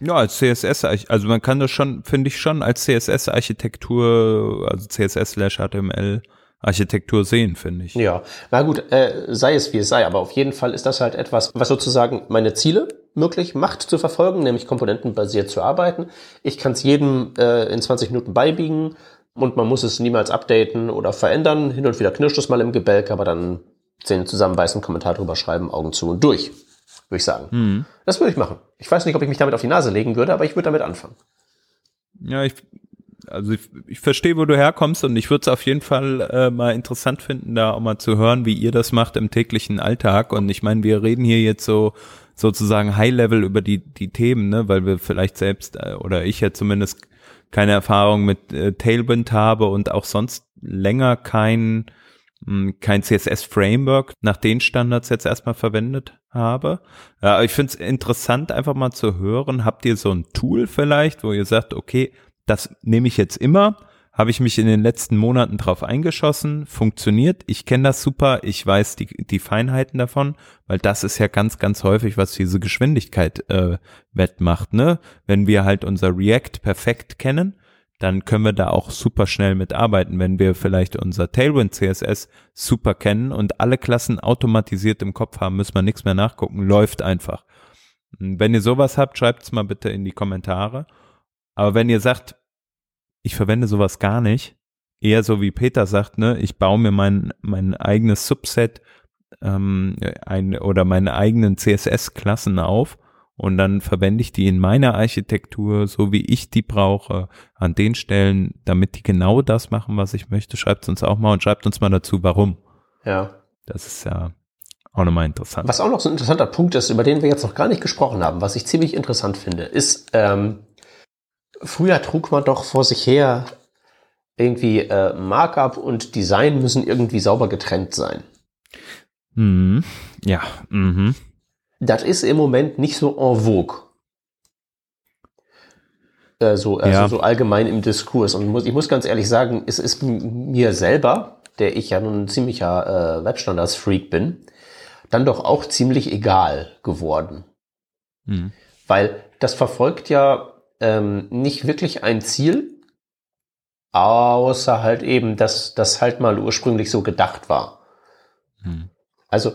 Ja, als CSS, also man kann das schon, finde ich schon als CSS-Architektur, also CSS/HTML Architektur sehen, finde ich. Ja, na gut, äh, sei es wie es sei, aber auf jeden Fall ist das halt etwas, was sozusagen meine Ziele möglich macht zu verfolgen, nämlich komponentenbasiert zu arbeiten. Ich kann es jedem äh, in 20 Minuten beibiegen und man muss es niemals updaten oder verändern. Hin und wieder knirscht es mal im Gebälk, aber dann Zähne zusammenbeißen, Kommentar drüber schreiben, Augen zu und durch, würde ich sagen. Mhm. Das würde ich machen. Ich weiß nicht, ob ich mich damit auf die Nase legen würde, aber ich würde damit anfangen. Ja, ich, also ich, ich verstehe, wo du herkommst und ich würde es auf jeden Fall äh, mal interessant finden, da auch mal zu hören, wie ihr das macht im täglichen Alltag. Und ich meine, wir reden hier jetzt so sozusagen High-Level über die, die Themen, ne, weil wir vielleicht selbst äh, oder ich ja zumindest keine Erfahrung mit äh, Tailwind habe und auch sonst länger kein, mh, hm, kein CSS-Framework nach den Standards jetzt erstmal verwendet habe. Ja, ich finde es interessant, einfach mal zu hören, habt ihr so ein Tool vielleicht, wo ihr sagt, okay, das nehme ich jetzt immer, habe ich mich in den letzten Monaten drauf eingeschossen, funktioniert, ich kenne das super, ich weiß die, die Feinheiten davon, weil das ist ja ganz, ganz häufig, was diese Geschwindigkeit äh, wettmacht, ne? Wenn wir halt unser React perfekt kennen, dann können wir da auch super schnell mitarbeiten, wenn wir vielleicht unser Tailwind CSS super kennen und alle Klassen automatisiert im Kopf haben, müssen wir nichts mehr nachgucken, läuft einfach. Wenn ihr sowas habt, schreibt es mal bitte in die Kommentare. Aber wenn ihr sagt, ich verwende sowas gar nicht, eher so wie Peter sagt, ne, ich baue mir mein, mein eigenes Subset ähm, ein, oder meine eigenen CSS-Klassen auf und dann verwende ich die in meiner Architektur, so wie ich die brauche, an den Stellen, damit die genau das machen, was ich möchte. Schreibt uns auch mal und schreibt uns mal dazu, warum. Ja. Das ist ja auch nochmal interessant. Was auch noch so ein interessanter Punkt ist, über den wir jetzt noch gar nicht gesprochen haben, was ich ziemlich interessant finde, ist, ähm, Früher trug man doch vor sich her irgendwie äh, Markup und Design müssen irgendwie sauber getrennt sein. Mhm. Ja. Mhm. Das ist im Moment nicht so en vogue. Äh, so, also ja. so allgemein im Diskurs. Und muss, ich muss ganz ehrlich sagen, es ist mir selber, der ich ja nun ein ziemlicher äh, Webstandards-Freak bin, dann doch auch ziemlich egal geworden. Mhm. Weil das verfolgt ja ähm, nicht wirklich ein Ziel, außer halt eben, dass das halt mal ursprünglich so gedacht war. Hm. Also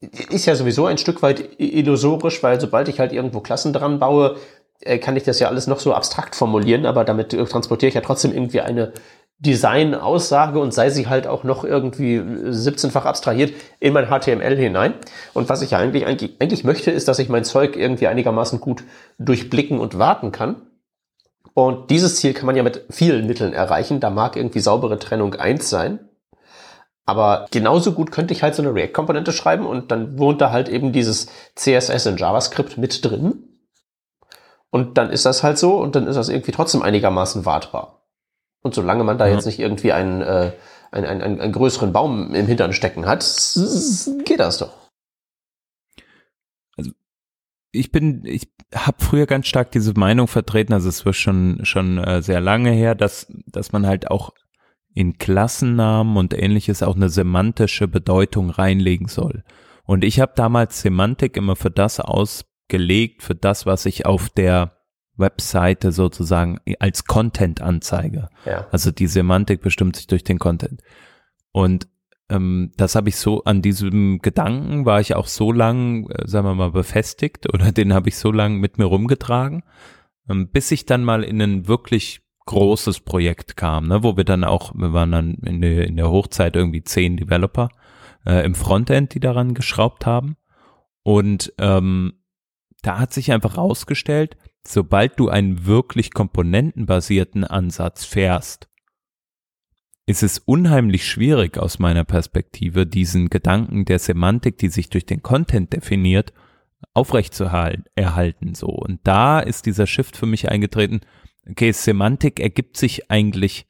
ist ja sowieso ein Stück weit illusorisch, weil sobald ich halt irgendwo Klassen dran baue, äh, kann ich das ja alles noch so abstrakt formulieren, aber damit äh, transportiere ich ja trotzdem irgendwie eine Design-Aussage und sei sie halt auch noch irgendwie 17-fach abstrahiert in mein HTML hinein. Und was ich ja eigentlich, eigentlich, eigentlich möchte, ist, dass ich mein Zeug irgendwie einigermaßen gut durchblicken und warten kann. Und dieses Ziel kann man ja mit vielen Mitteln erreichen. Da mag irgendwie saubere Trennung eins sein. Aber genauso gut könnte ich halt so eine React-Komponente schreiben und dann wohnt da halt eben dieses CSS in JavaScript mit drin. Und dann ist das halt so und dann ist das irgendwie trotzdem einigermaßen wartbar. Und solange man da ja. jetzt nicht irgendwie einen, äh, einen, einen, einen größeren Baum im Hintern stecken hat, geht das doch. Also ich bin, ich habe früher ganz stark diese Meinung vertreten, also es wird schon schon äh, sehr lange her, dass dass man halt auch in Klassennamen und ähnliches auch eine semantische Bedeutung reinlegen soll. Und ich habe damals Semantik immer für das ausgelegt, für das, was ich auf der Webseite sozusagen als Content anzeige. Ja. Also die Semantik bestimmt sich durch den Content. Und ähm, das habe ich so, an diesem Gedanken war ich auch so lang, äh, sagen wir mal, befestigt oder den habe ich so lang mit mir rumgetragen, ähm, bis ich dann mal in ein wirklich großes Projekt kam, ne, wo wir dann auch, wir waren dann in der, in der Hochzeit irgendwie zehn Developer äh, im Frontend, die daran geschraubt haben. Und ähm, da hat sich einfach rausgestellt, sobald du einen wirklich komponentenbasierten Ansatz fährst, ist es unheimlich schwierig aus meiner Perspektive, diesen Gedanken der Semantik, die sich durch den Content definiert, aufrechtzuerhalten, so. Und da ist dieser Shift für mich eingetreten. Okay, Semantik ergibt sich eigentlich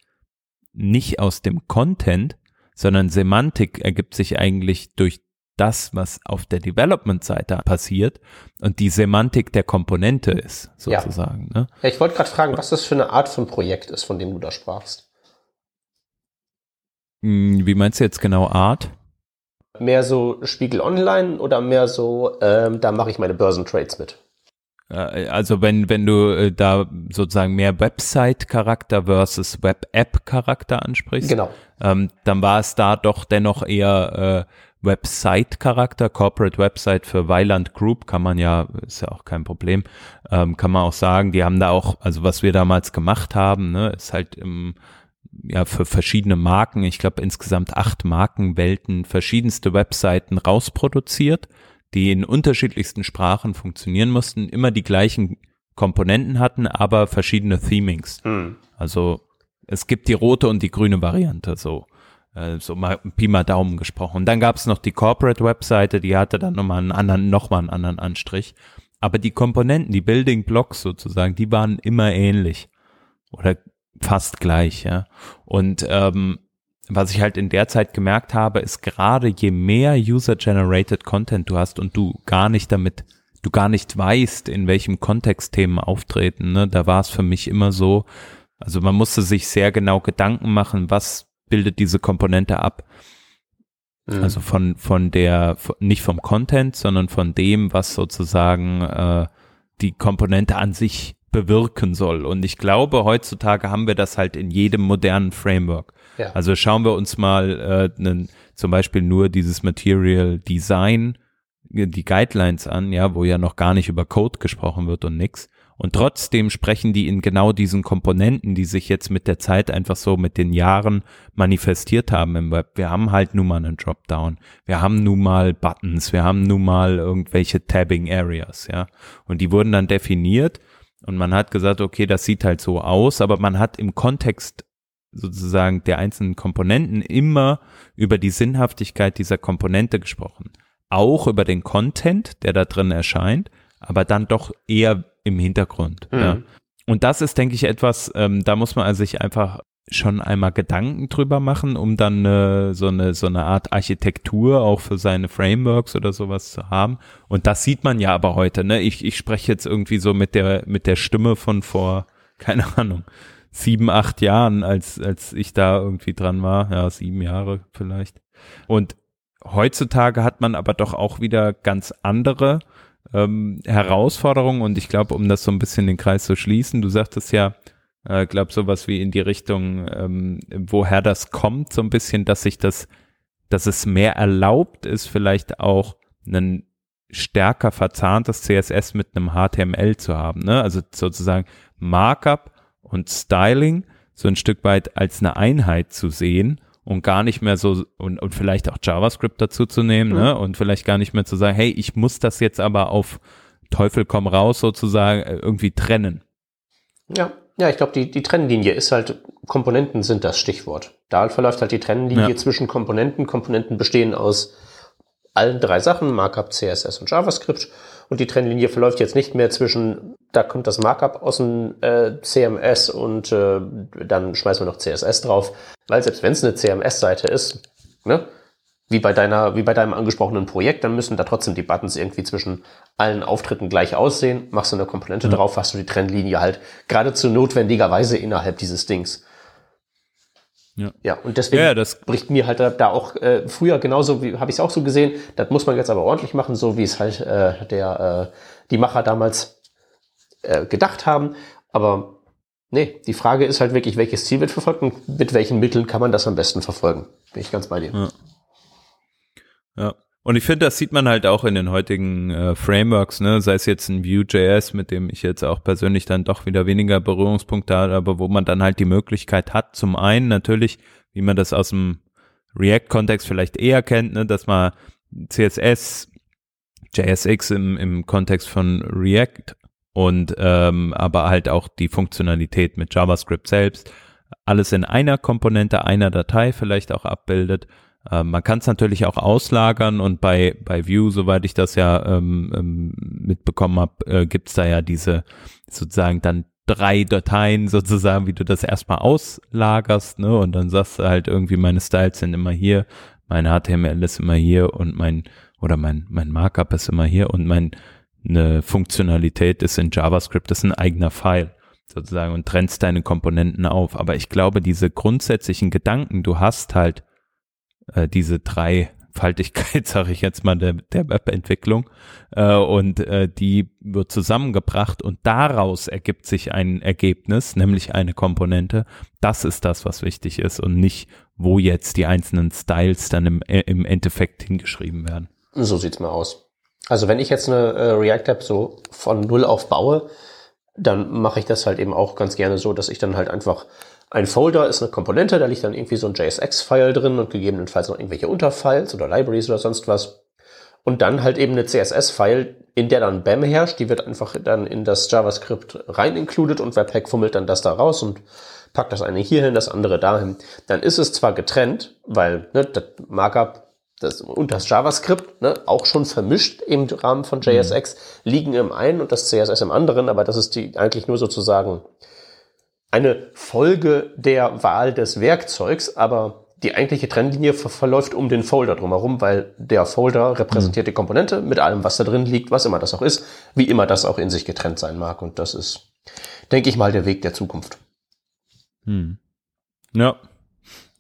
nicht aus dem Content, sondern Semantik ergibt sich eigentlich durch das, was auf der Development-Seite passiert und die Semantik der Komponente ist, sozusagen. Ja. Ne? ja ich wollte gerade fragen, was das für eine Art von Projekt ist, von dem du da sprachst. Hm, wie meinst du jetzt genau Art? Mehr so Spiegel Online oder mehr so, ähm, da mache ich meine Börsentrades mit? Äh, also wenn, wenn du äh, da sozusagen mehr Website-Charakter versus Web-App-Charakter ansprichst, Genau. ähm, dann war es da doch dennoch eher äh, Website-Charakter, Corporate Website für Weiland Group kann man ja, ist ja auch kein Problem, ähm, kann man auch sagen, die haben da auch, also was wir damals gemacht haben, ne, ist halt im, ja für verschiedene Marken, ich glaube insgesamt acht Markenwelten, verschiedenste Webseiten rausproduziert, die in unterschiedlichsten Sprachen funktionieren mussten, immer die gleichen Komponenten hatten, aber verschiedene Themings. Hm. Also es gibt die rote und die grüne Variante, so. Äh, so mal Pi mal Daumen gesprochen. Und dann gab es noch die Corporate-Webseite, die hatte dann nochmal einen anderen, nochmal einen anderen Anstrich. Aber die Komponenten, die Building Blocks sozusagen, die waren immer ähnlich. Oder fast gleich, ja. Und ähm, was ich halt in der Zeit gemerkt habe, ist gerade je mehr User-Generated Content du hast und du gar nicht damit, du gar nicht weißt, in welchem Kontext Themen auftreten, ne, da war es für mich immer so, also man musste sich sehr genau Gedanken machen, was bildet diese Komponente ab. Hm. Also von, von der, nicht vom Content, sondern von dem, was sozusagen äh, die Komponente an sich bewirken soll. Und ich glaube, heutzutage haben wir das halt in jedem modernen Framework. Ja. Also schauen wir uns mal äh, nen, zum Beispiel nur dieses Material Design, die Guidelines an, ja, wo ja noch gar nicht über Code gesprochen wird und nix. Und trotzdem sprechen die in genau diesen Komponenten, die sich jetzt mit der Zeit einfach so mit den Jahren manifestiert haben im Web. Wir haben halt nun mal einen Dropdown. Wir haben nun mal Buttons. Wir haben nun mal irgendwelche Tabbing Areas, ja. Und die wurden dann definiert und man hat gesagt, okay, das sieht halt so aus, aber man hat im Kontext sozusagen der einzelnen Komponenten immer über die Sinnhaftigkeit dieser Komponente gesprochen. Auch über den Content, der da drin erscheint, aber dann doch eher im Hintergrund. Mhm. Ja. Und das ist, denke ich, etwas, ähm, da muss man also sich einfach schon einmal Gedanken drüber machen, um dann äh, so eine so eine Art Architektur auch für seine Frameworks oder sowas zu haben. Und das sieht man ja aber heute. Ne, ich ich spreche jetzt irgendwie so mit der mit der Stimme von vor keine Ahnung sieben acht Jahren, als als ich da irgendwie dran war. Ja, sieben Jahre vielleicht. Und heutzutage hat man aber doch auch wieder ganz andere ähm, Herausforderungen und ich glaube, um das so ein bisschen den Kreis zu schließen, du sagtest ja, äh, glaube sowas wie in die Richtung, ähm, woher das kommt, so ein bisschen, dass sich das, dass es mehr erlaubt ist, vielleicht auch einen stärker verzahntes CSS mit einem HTML zu haben, ne? Also sozusagen Markup und Styling so ein Stück weit als eine Einheit zu sehen und gar nicht mehr so und, und vielleicht auch JavaScript dazu zu nehmen, ne? Und vielleicht gar nicht mehr zu sagen, hey, ich muss das jetzt aber auf Teufel komm raus sozusagen äh, irgendwie trennen. Ja, ja, ich glaube, die, die Trennlinie ist halt, Komponenten sind das Stichwort. Da verläuft halt die Trennlinie Ja. zwischen Komponenten. Komponenten bestehen aus allen drei Sachen, Markup, CSS und JavaScript. Und die Trennlinie verläuft jetzt nicht mehr zwischen, da kommt das Markup aus dem äh, CMS und äh, dann schmeißen wir noch CSS drauf. Weil selbst wenn es eine CMS-Seite ist, ne, wie bei deiner, wie bei deinem angesprochenen Projekt, dann müssen da trotzdem die Buttons irgendwie zwischen allen Auftritten gleich aussehen. Machst du eine Komponente drauf, hast du die Trennlinie halt geradezu notwendigerweise innerhalb dieses Dings. Ja. Ja, und deswegen Ja, das bricht mir halt da, da auch äh, früher genauso wie habe ich es auch so gesehen. Das muss man jetzt aber ordentlich machen, so wie es halt äh, der äh, die Macher damals äh, gedacht haben. Aber nee, die Frage ist halt wirklich, welches Ziel wird verfolgt und mit welchen Mitteln kann man das am besten verfolgen? Bin ich ganz bei dir. Ja. Ja. Und ich finde, das sieht man halt auch in den heutigen äh, Frameworks, ne, sei es jetzt ein Vue.js, mit dem ich jetzt auch persönlich dann doch wieder weniger Berührungspunkte habe, aber wo man dann halt die Möglichkeit hat, zum einen natürlich, wie man das aus dem React-Kontext vielleicht eher kennt, ne, dass man CSS, JSX im, im Kontext von React und ähm, aber halt auch die Funktionalität mit JavaScript selbst, alles in einer Komponente, einer Datei vielleicht auch abbildet. Ähm, man kann es natürlich auch auslagern und bei, bei Vue, soweit ich das ja ähm, ähm, mitbekommen habe, äh, gibt's da ja diese sozusagen dann drei Dateien sozusagen, wie du das erstmal auslagerst, ne? Und dann sagst du halt irgendwie, meine Styles sind immer hier, mein HTML ist immer hier und mein, oder mein, mein Markup ist immer hier und mein, eine Funktionalität ist in JavaScript, das ist ein eigener File sozusagen und trennst deine Komponenten auf. Aber ich glaube, diese grundsätzlichen Gedanken, du hast halt äh, diese drei Mannigfaltigkeit, sage ich jetzt mal, der, der Webentwicklung. Äh, und äh, die wird zusammengebracht und daraus ergibt sich ein Ergebnis, nämlich eine Komponente. Das ist das, was wichtig ist und nicht, wo jetzt die einzelnen Styles dann im, im Endeffekt hingeschrieben werden. So sieht's mal aus. Also wenn ich jetzt eine äh, React-App so von null auf baue, dann mache ich das halt eben auch ganz gerne so, dass ich dann halt einfach ein Folder ist eine Komponente, da liegt dann irgendwie so ein JSX-File drin und gegebenenfalls noch irgendwelche Unterfiles oder Libraries oder sonst was. Und dann halt eben eine CSS-File, in der dann BAM herrscht. Die wird einfach dann in das JavaScript rein included und Webpack fummelt dann das da raus und packt das eine hier hin, das andere dahin. Dann ist es zwar getrennt, weil ne, das Markup das, und das JavaScript ne, auch schon vermischt im Rahmen von JSX mhm. liegen im einen und das CSS im anderen, aber das ist die eigentlich nur sozusagen eine Folge der Wahl des Werkzeugs, aber die eigentliche Trennlinie ver verläuft um den Folder drumherum, weil der Folder repräsentiert die Komponente mit allem, was da drin liegt, was immer das auch ist, wie immer das auch in sich getrennt sein mag. Und das ist, denke ich mal, der Weg der Zukunft. Hm. Ja.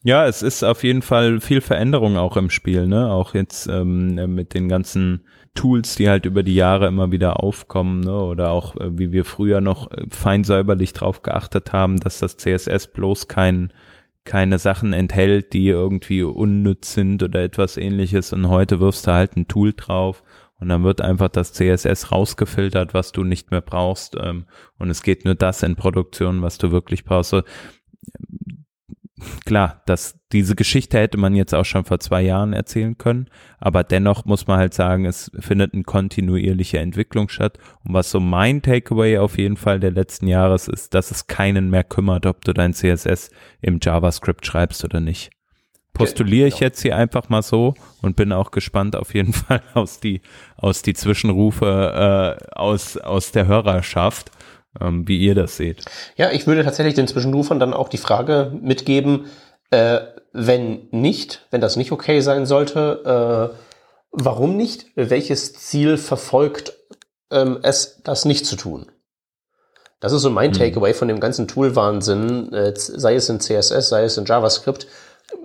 Ja, es ist auf jeden Fall viel Veränderung auch im Spiel, ne? Auch jetzt ähm, mit den ganzen Tools, die halt über die Jahre immer wieder aufkommen, ne? oder auch äh, wie wir früher noch äh, fein säuberlich drauf geachtet haben, dass das CSS bloß kein keine Sachen enthält, die irgendwie unnütz sind oder etwas ähnliches und heute wirfst du halt ein Tool drauf und dann wird einfach das CSS rausgefiltert, was du nicht mehr brauchst ähm, und es geht nur das in Produktion, was du wirklich brauchst. So, klar, dass diese Geschichte hätte man jetzt auch schon vor zwei Jahren erzählen können, aber dennoch muss man halt sagen, es findet eine kontinuierliche Entwicklung statt. Und was so mein Takeaway auf jeden Fall der letzten Jahres ist, dass es keinen mehr kümmert, ob du dein CSS im JavaScript schreibst oder nicht. Postuliere ich genau. jetzt hier einfach mal so und bin auch gespannt auf jeden Fall aus die, aus die Zwischenrufe äh, aus, aus der Hörerschaft ähm, wie ihr das seht. Ja, ich würde tatsächlich den Zwischenrufern dann auch die Frage mitgeben, äh, wenn nicht, wenn das nicht okay sein sollte, äh, warum nicht? Welches Ziel verfolgt ähm, es, das nicht zu tun? Das ist so mein hm. Takeaway von dem ganzen Tool-Wahnsinn, äh, sei es in CSS, sei es in JavaScript.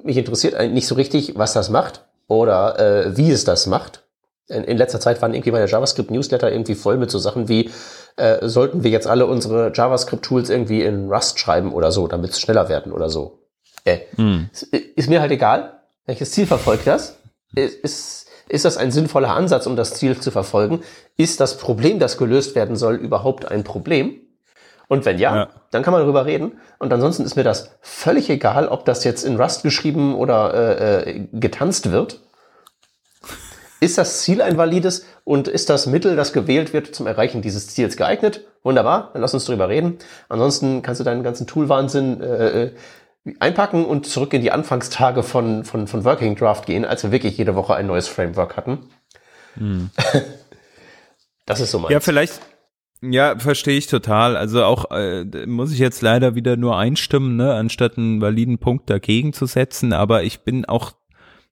Mich interessiert nicht so richtig, was das macht oder äh, wie es das macht. In, in letzter Zeit waren irgendwie meine JavaScript-Newsletter irgendwie voll mit so Sachen wie, äh, sollten wir jetzt alle unsere JavaScript-Tools irgendwie in Rust schreiben oder so, damit es schneller werden oder so. Äh, hm. ist, ist, mir halt egal. Welches Ziel verfolgt das? Ist, ist das ein sinnvoller Ansatz, um das Ziel zu verfolgen? Ist das Problem, das gelöst werden soll, überhaupt ein Problem? Und wenn ja, ja, dann kann man darüber reden. Und ansonsten ist mir das völlig egal, ob das jetzt in Rust geschrieben oder äh, äh, getanzt wird. Ist das Ziel ein valides und ist das Mittel, das gewählt wird zum Erreichen dieses Ziels geeignet? Wunderbar, dann lass uns drüber reden. Ansonsten kannst du deinen ganzen Tool-Wahnsinn äh, äh, einpacken und zurück in die Anfangstage von, von, von Working Draft gehen, als wir wirklich jede Woche ein neues Framework hatten. Hm. Das ist so mein. Ja, vielleicht, ja, verstehe ich total. Also auch äh, muss ich jetzt leider wieder nur einstimmen, ne, anstatt einen validen Punkt dagegen zu setzen. Aber ich bin auch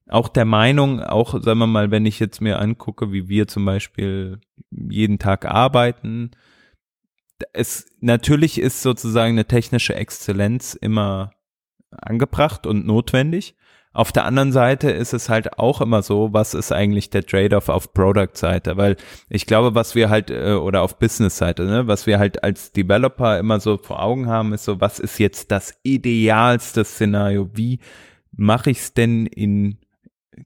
auch der Meinung, auch sagen wir mal, wenn ich jetzt mir angucke, wie wir zum Beispiel jeden Tag arbeiten, es natürlich ist sozusagen eine technische Exzellenz immer angebracht und notwendig. Auf der anderen Seite ist es halt auch immer so, was ist eigentlich der Trade-off auf Product-Seite? Weil ich glaube, was wir halt, äh, oder auf Business-Seite, ne, was wir halt als Developer immer so vor Augen haben, ist so, was ist jetzt das idealste Szenario? Wie mache ich es denn in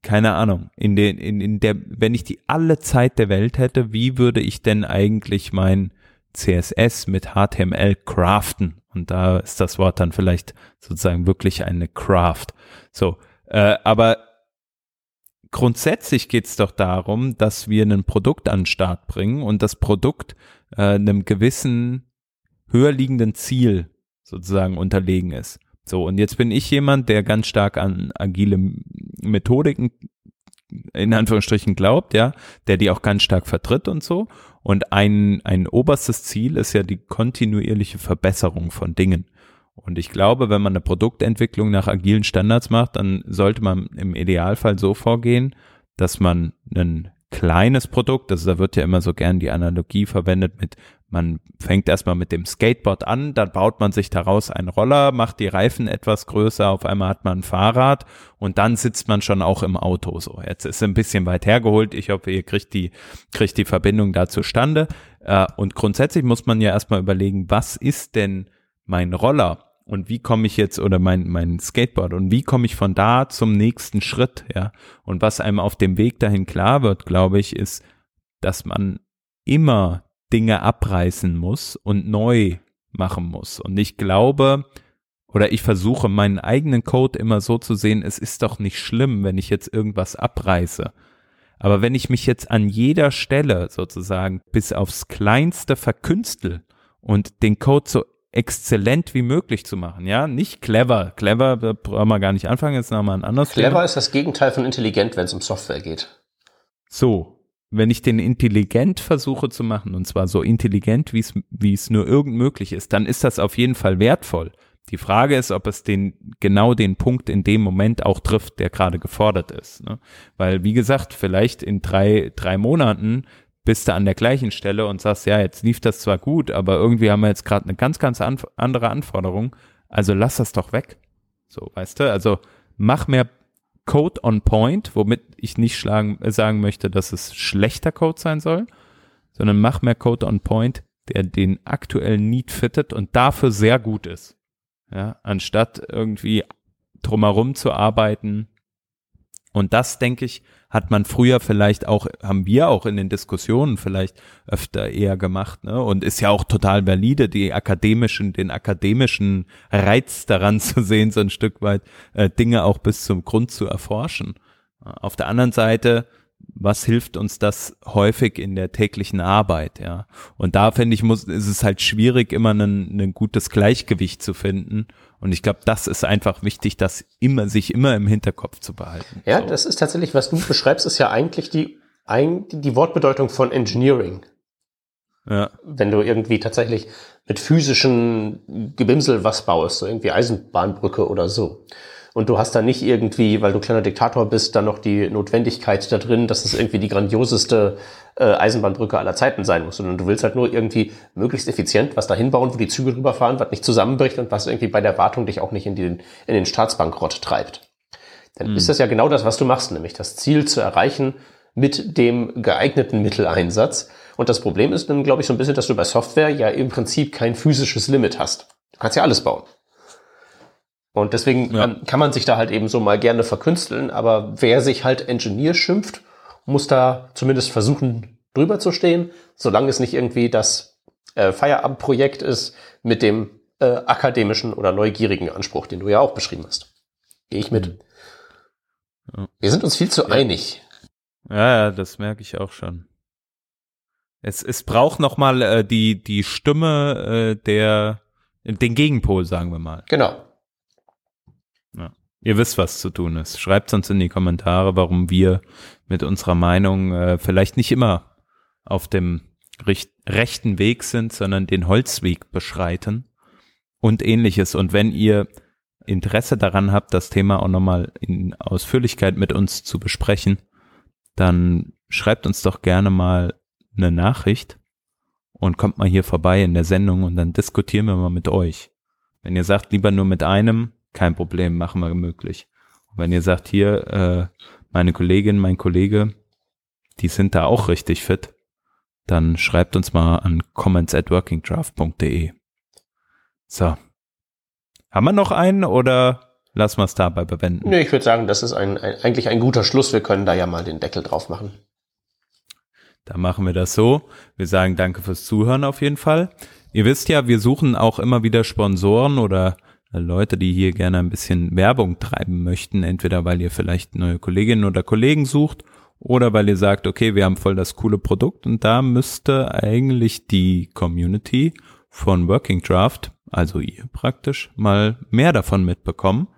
keine Ahnung, in den, in, in der, wenn ich die alle Zeit der Welt hätte, wie würde ich denn eigentlich mein CSS mit HTML craften? Und da ist das Wort dann vielleicht sozusagen wirklich eine Craft. So, äh, aber grundsätzlich geht es doch darum, dass wir ein Produkt an den Start bringen und das Produkt äh, einem gewissen höher liegenden Ziel sozusagen unterlegen ist. So, und jetzt bin ich jemand, der ganz stark an agile Methodiken in Anführungsstrichen glaubt, ja, der die auch ganz stark vertritt und so. Und ein, ein oberstes Ziel ist ja die kontinuierliche Verbesserung von Dingen. Und ich glaube, wenn man eine Produktentwicklung nach agilen Standards macht, dann sollte man im Idealfall so vorgehen, dass man einen kleines Produkt. Also da wird ja immer so gern die Analogie verwendet mit, man fängt erstmal mit dem Skateboard an, dann baut man sich daraus einen Roller, macht die Reifen etwas größer, auf einmal hat man ein Fahrrad und dann sitzt man schon auch im Auto. So, jetzt ist ein bisschen weit hergeholt. Ich hoffe, ihr kriegt die, kriegt die Verbindung da zustande. Äh, und grundsätzlich muss man ja erstmal überlegen, was ist denn mein Roller? Und wie komme ich jetzt oder mein mein Skateboard und wie komme ich von da zum nächsten Schritt, ja? Und was einem auf dem Weg dahin klar wird, glaube ich, ist, dass man immer Dinge abreißen muss und neu machen muss. Und ich glaube, oder ich versuche meinen eigenen Code immer so zu sehen, es ist doch nicht schlimm, wenn ich jetzt irgendwas abreiße. Aber wenn ich mich jetzt an jeder Stelle sozusagen bis aufs Kleinste verkünstel und den Code so exzellent wie möglich zu machen, ja, nicht clever. Clever da brauchen wir gar nicht anfangen, jetzt nochmal ein anderes Clever Thema. ist das Gegenteil von intelligent, wenn es um Software geht. So, wenn ich den intelligent versuche zu machen, und zwar so intelligent, wie es nur irgend möglich ist, dann ist das auf jeden Fall wertvoll. Die Frage ist, ob es den genau den Punkt in dem Moment auch trifft, der gerade gefordert ist. Ne? Weil, wie gesagt, vielleicht in drei, drei Monaten bist du an der gleichen Stelle und sagst, ja, jetzt lief das zwar gut, aber irgendwie haben wir jetzt gerade eine ganz, ganz anf andere Anforderung. Also lass das doch weg. So, weißt du? Also mach mehr Code on Point, womit ich nicht schlagen, äh, sagen möchte, dass es schlechter Code sein soll, sondern mach mehr Code on Point, der den aktuellen Need fittet und dafür sehr gut ist. Ja, anstatt irgendwie drumherum zu arbeiten. Und das, denke ich, hat man früher vielleicht auch, haben wir auch in den Diskussionen vielleicht öfter eher gemacht, ne? Und ist ja auch total valide, die akademischen, den akademischen Reiz daran zu sehen, so ein Stück weit äh, Dinge auch bis zum Grund zu erforschen. Auf der anderen Seite was hilft uns das häufig in der täglichen Arbeit, ja. Und da finde ich, muss, ist es halt schwierig, immer ein, ein gutes Gleichgewicht zu finden. Und ich glaube, das ist einfach wichtig, das immer, sich immer im Hinterkopf zu behalten. Ja, so. das ist tatsächlich, was du beschreibst, ist ja eigentlich die, die Wortbedeutung von Engineering. Ja. Wenn du irgendwie tatsächlich mit physischen Gebimsel was baust, so irgendwie Eisenbahnbrücke oder so. Und du hast da nicht irgendwie, weil du kleiner Diktator bist, dann noch die Notwendigkeit da drin, dass es irgendwie die grandioseste äh, Eisenbahnbrücke aller Zeiten sein muss, sondern du willst halt nur irgendwie möglichst effizient was da hinbauen, wo die Züge drüber fahren, was nicht zusammenbricht und was irgendwie bei der Wartung dich auch nicht in den, in den Staatsbankrott treibt. Dann mhm. ist das ja genau das, was du machst, nämlich das Ziel zu erreichen mit dem geeigneten Mitteleinsatz. Und das Problem ist dann, glaube ich, so ein bisschen, dass du bei Software ja im Prinzip kein physisches Limit hast. Du kannst ja alles bauen. Und deswegen ja. ähm, kann man sich da halt eben so mal gerne verkünsteln, aber wer sich halt Engineer schimpft, muss da zumindest versuchen, drüber zu stehen, solange es nicht irgendwie das äh, Feierabendprojekt ist mit dem äh, akademischen oder neugierigen Anspruch, den du ja auch beschrieben hast. Gehe ich mit. Ja. Wir sind uns viel zu ja. einig. Ja, ja, das merke ich auch schon. Es, es braucht noch mal äh, die die Stimme äh, der den Gegenpol, sagen wir mal. Genau. Ihr wisst, was zu tun ist. Schreibt uns in die Kommentare, warum wir mit unserer Meinung äh, vielleicht nicht immer auf dem richt rechten Weg sind, sondern den Holzweg beschreiten und ähnliches. Und wenn ihr Interesse daran habt, das Thema auch nochmal in Ausführlichkeit mit uns zu besprechen, dann schreibt uns doch gerne mal eine Nachricht und kommt mal hier vorbei in der Sendung und dann diskutieren wir mal mit euch. Wenn ihr sagt, lieber nur mit einem, kein Problem, machen wir möglich. Und wenn ihr sagt, hier, äh, meine Kollegin, mein Kollege, die sind da auch richtig fit, dann schreibt uns mal an comments at workingdraft.de. So. Haben wir noch einen oder lassen wir es dabei bewenden? Nee, ich würde sagen, das ist ein, ein, eigentlich ein guter Schluss. Wir können da ja mal den Deckel drauf machen. Da machen wir das so. Wir sagen danke fürs Zuhören auf jeden Fall. Ihr wisst ja, wir suchen auch immer wieder Sponsoren oder Leute, die hier gerne ein bisschen Werbung treiben möchten, entweder weil ihr vielleicht neue Kolleginnen oder Kollegen sucht oder weil ihr sagt, okay, wir haben voll das coole Produkt und da müsste eigentlich die Community von Working Draft, also ihr praktisch, mal mehr davon mitbekommen.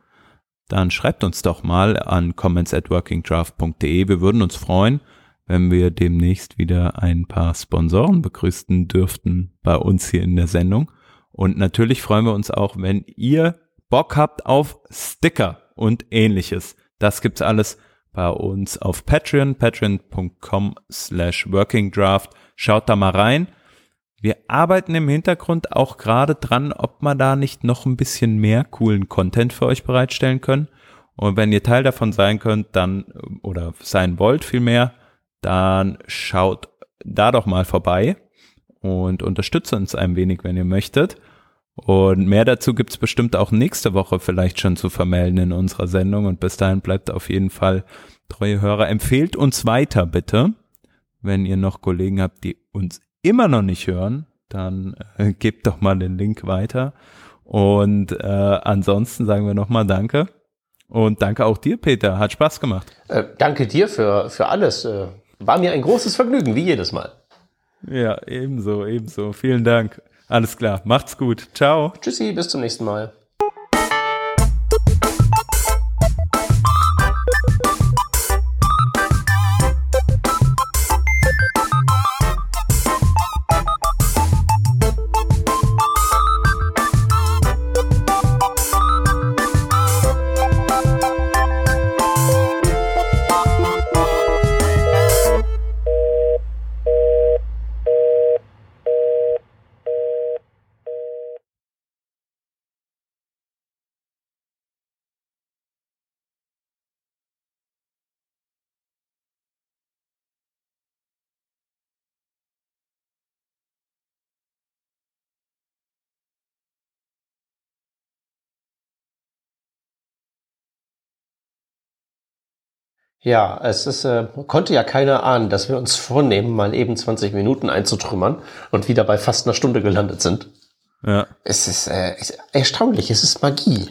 Dann schreibt uns doch mal an comments at workingdraft.de. Wir würden uns freuen, wenn wir demnächst wieder ein paar Sponsoren begrüßen dürften bei uns hier in der Sendung. Und natürlich freuen wir uns auch, wenn ihr Bock habt auf Sticker und ähnliches. Das gibt's alles bei uns auf Patreon, patreon.com slash workingdraft. Schaut da mal rein. Wir arbeiten im Hintergrund auch gerade dran, ob wir da nicht noch ein bisschen mehr coolen Content für euch bereitstellen können. Und wenn ihr Teil davon sein könnt, dann oder sein wollt vielmehr, dann schaut da doch mal vorbei und unterstützt uns ein wenig, wenn ihr möchtet. Und mehr dazu gibt's bestimmt auch nächste Woche vielleicht schon zu vermelden in unserer Sendung. Und bis dahin bleibt auf jeden Fall treue Hörer. Empfehlt uns weiter bitte. Wenn ihr noch Kollegen habt, die uns immer noch nicht hören, dann äh, gebt doch mal den Link weiter. Und äh, ansonsten sagen wir nochmal Danke. Und danke auch dir, Peter. Hat Spaß gemacht. Äh, danke dir für, für alles. Äh, war mir ein großes Vergnügen, wie jedes Mal. Ja, ebenso, ebenso. Vielen Dank. Alles klar. Macht's gut. Ciao. Tschüssi, bis zum nächsten Mal. Ja, es ist, äh, konnte ja keiner ahnen, dass wir uns vornehmen, mal eben 20 Minuten einzutrümmern und wieder bei fast einer Stunde gelandet sind. Ja. Es ist, äh, ist erstaunlich, es ist Magie.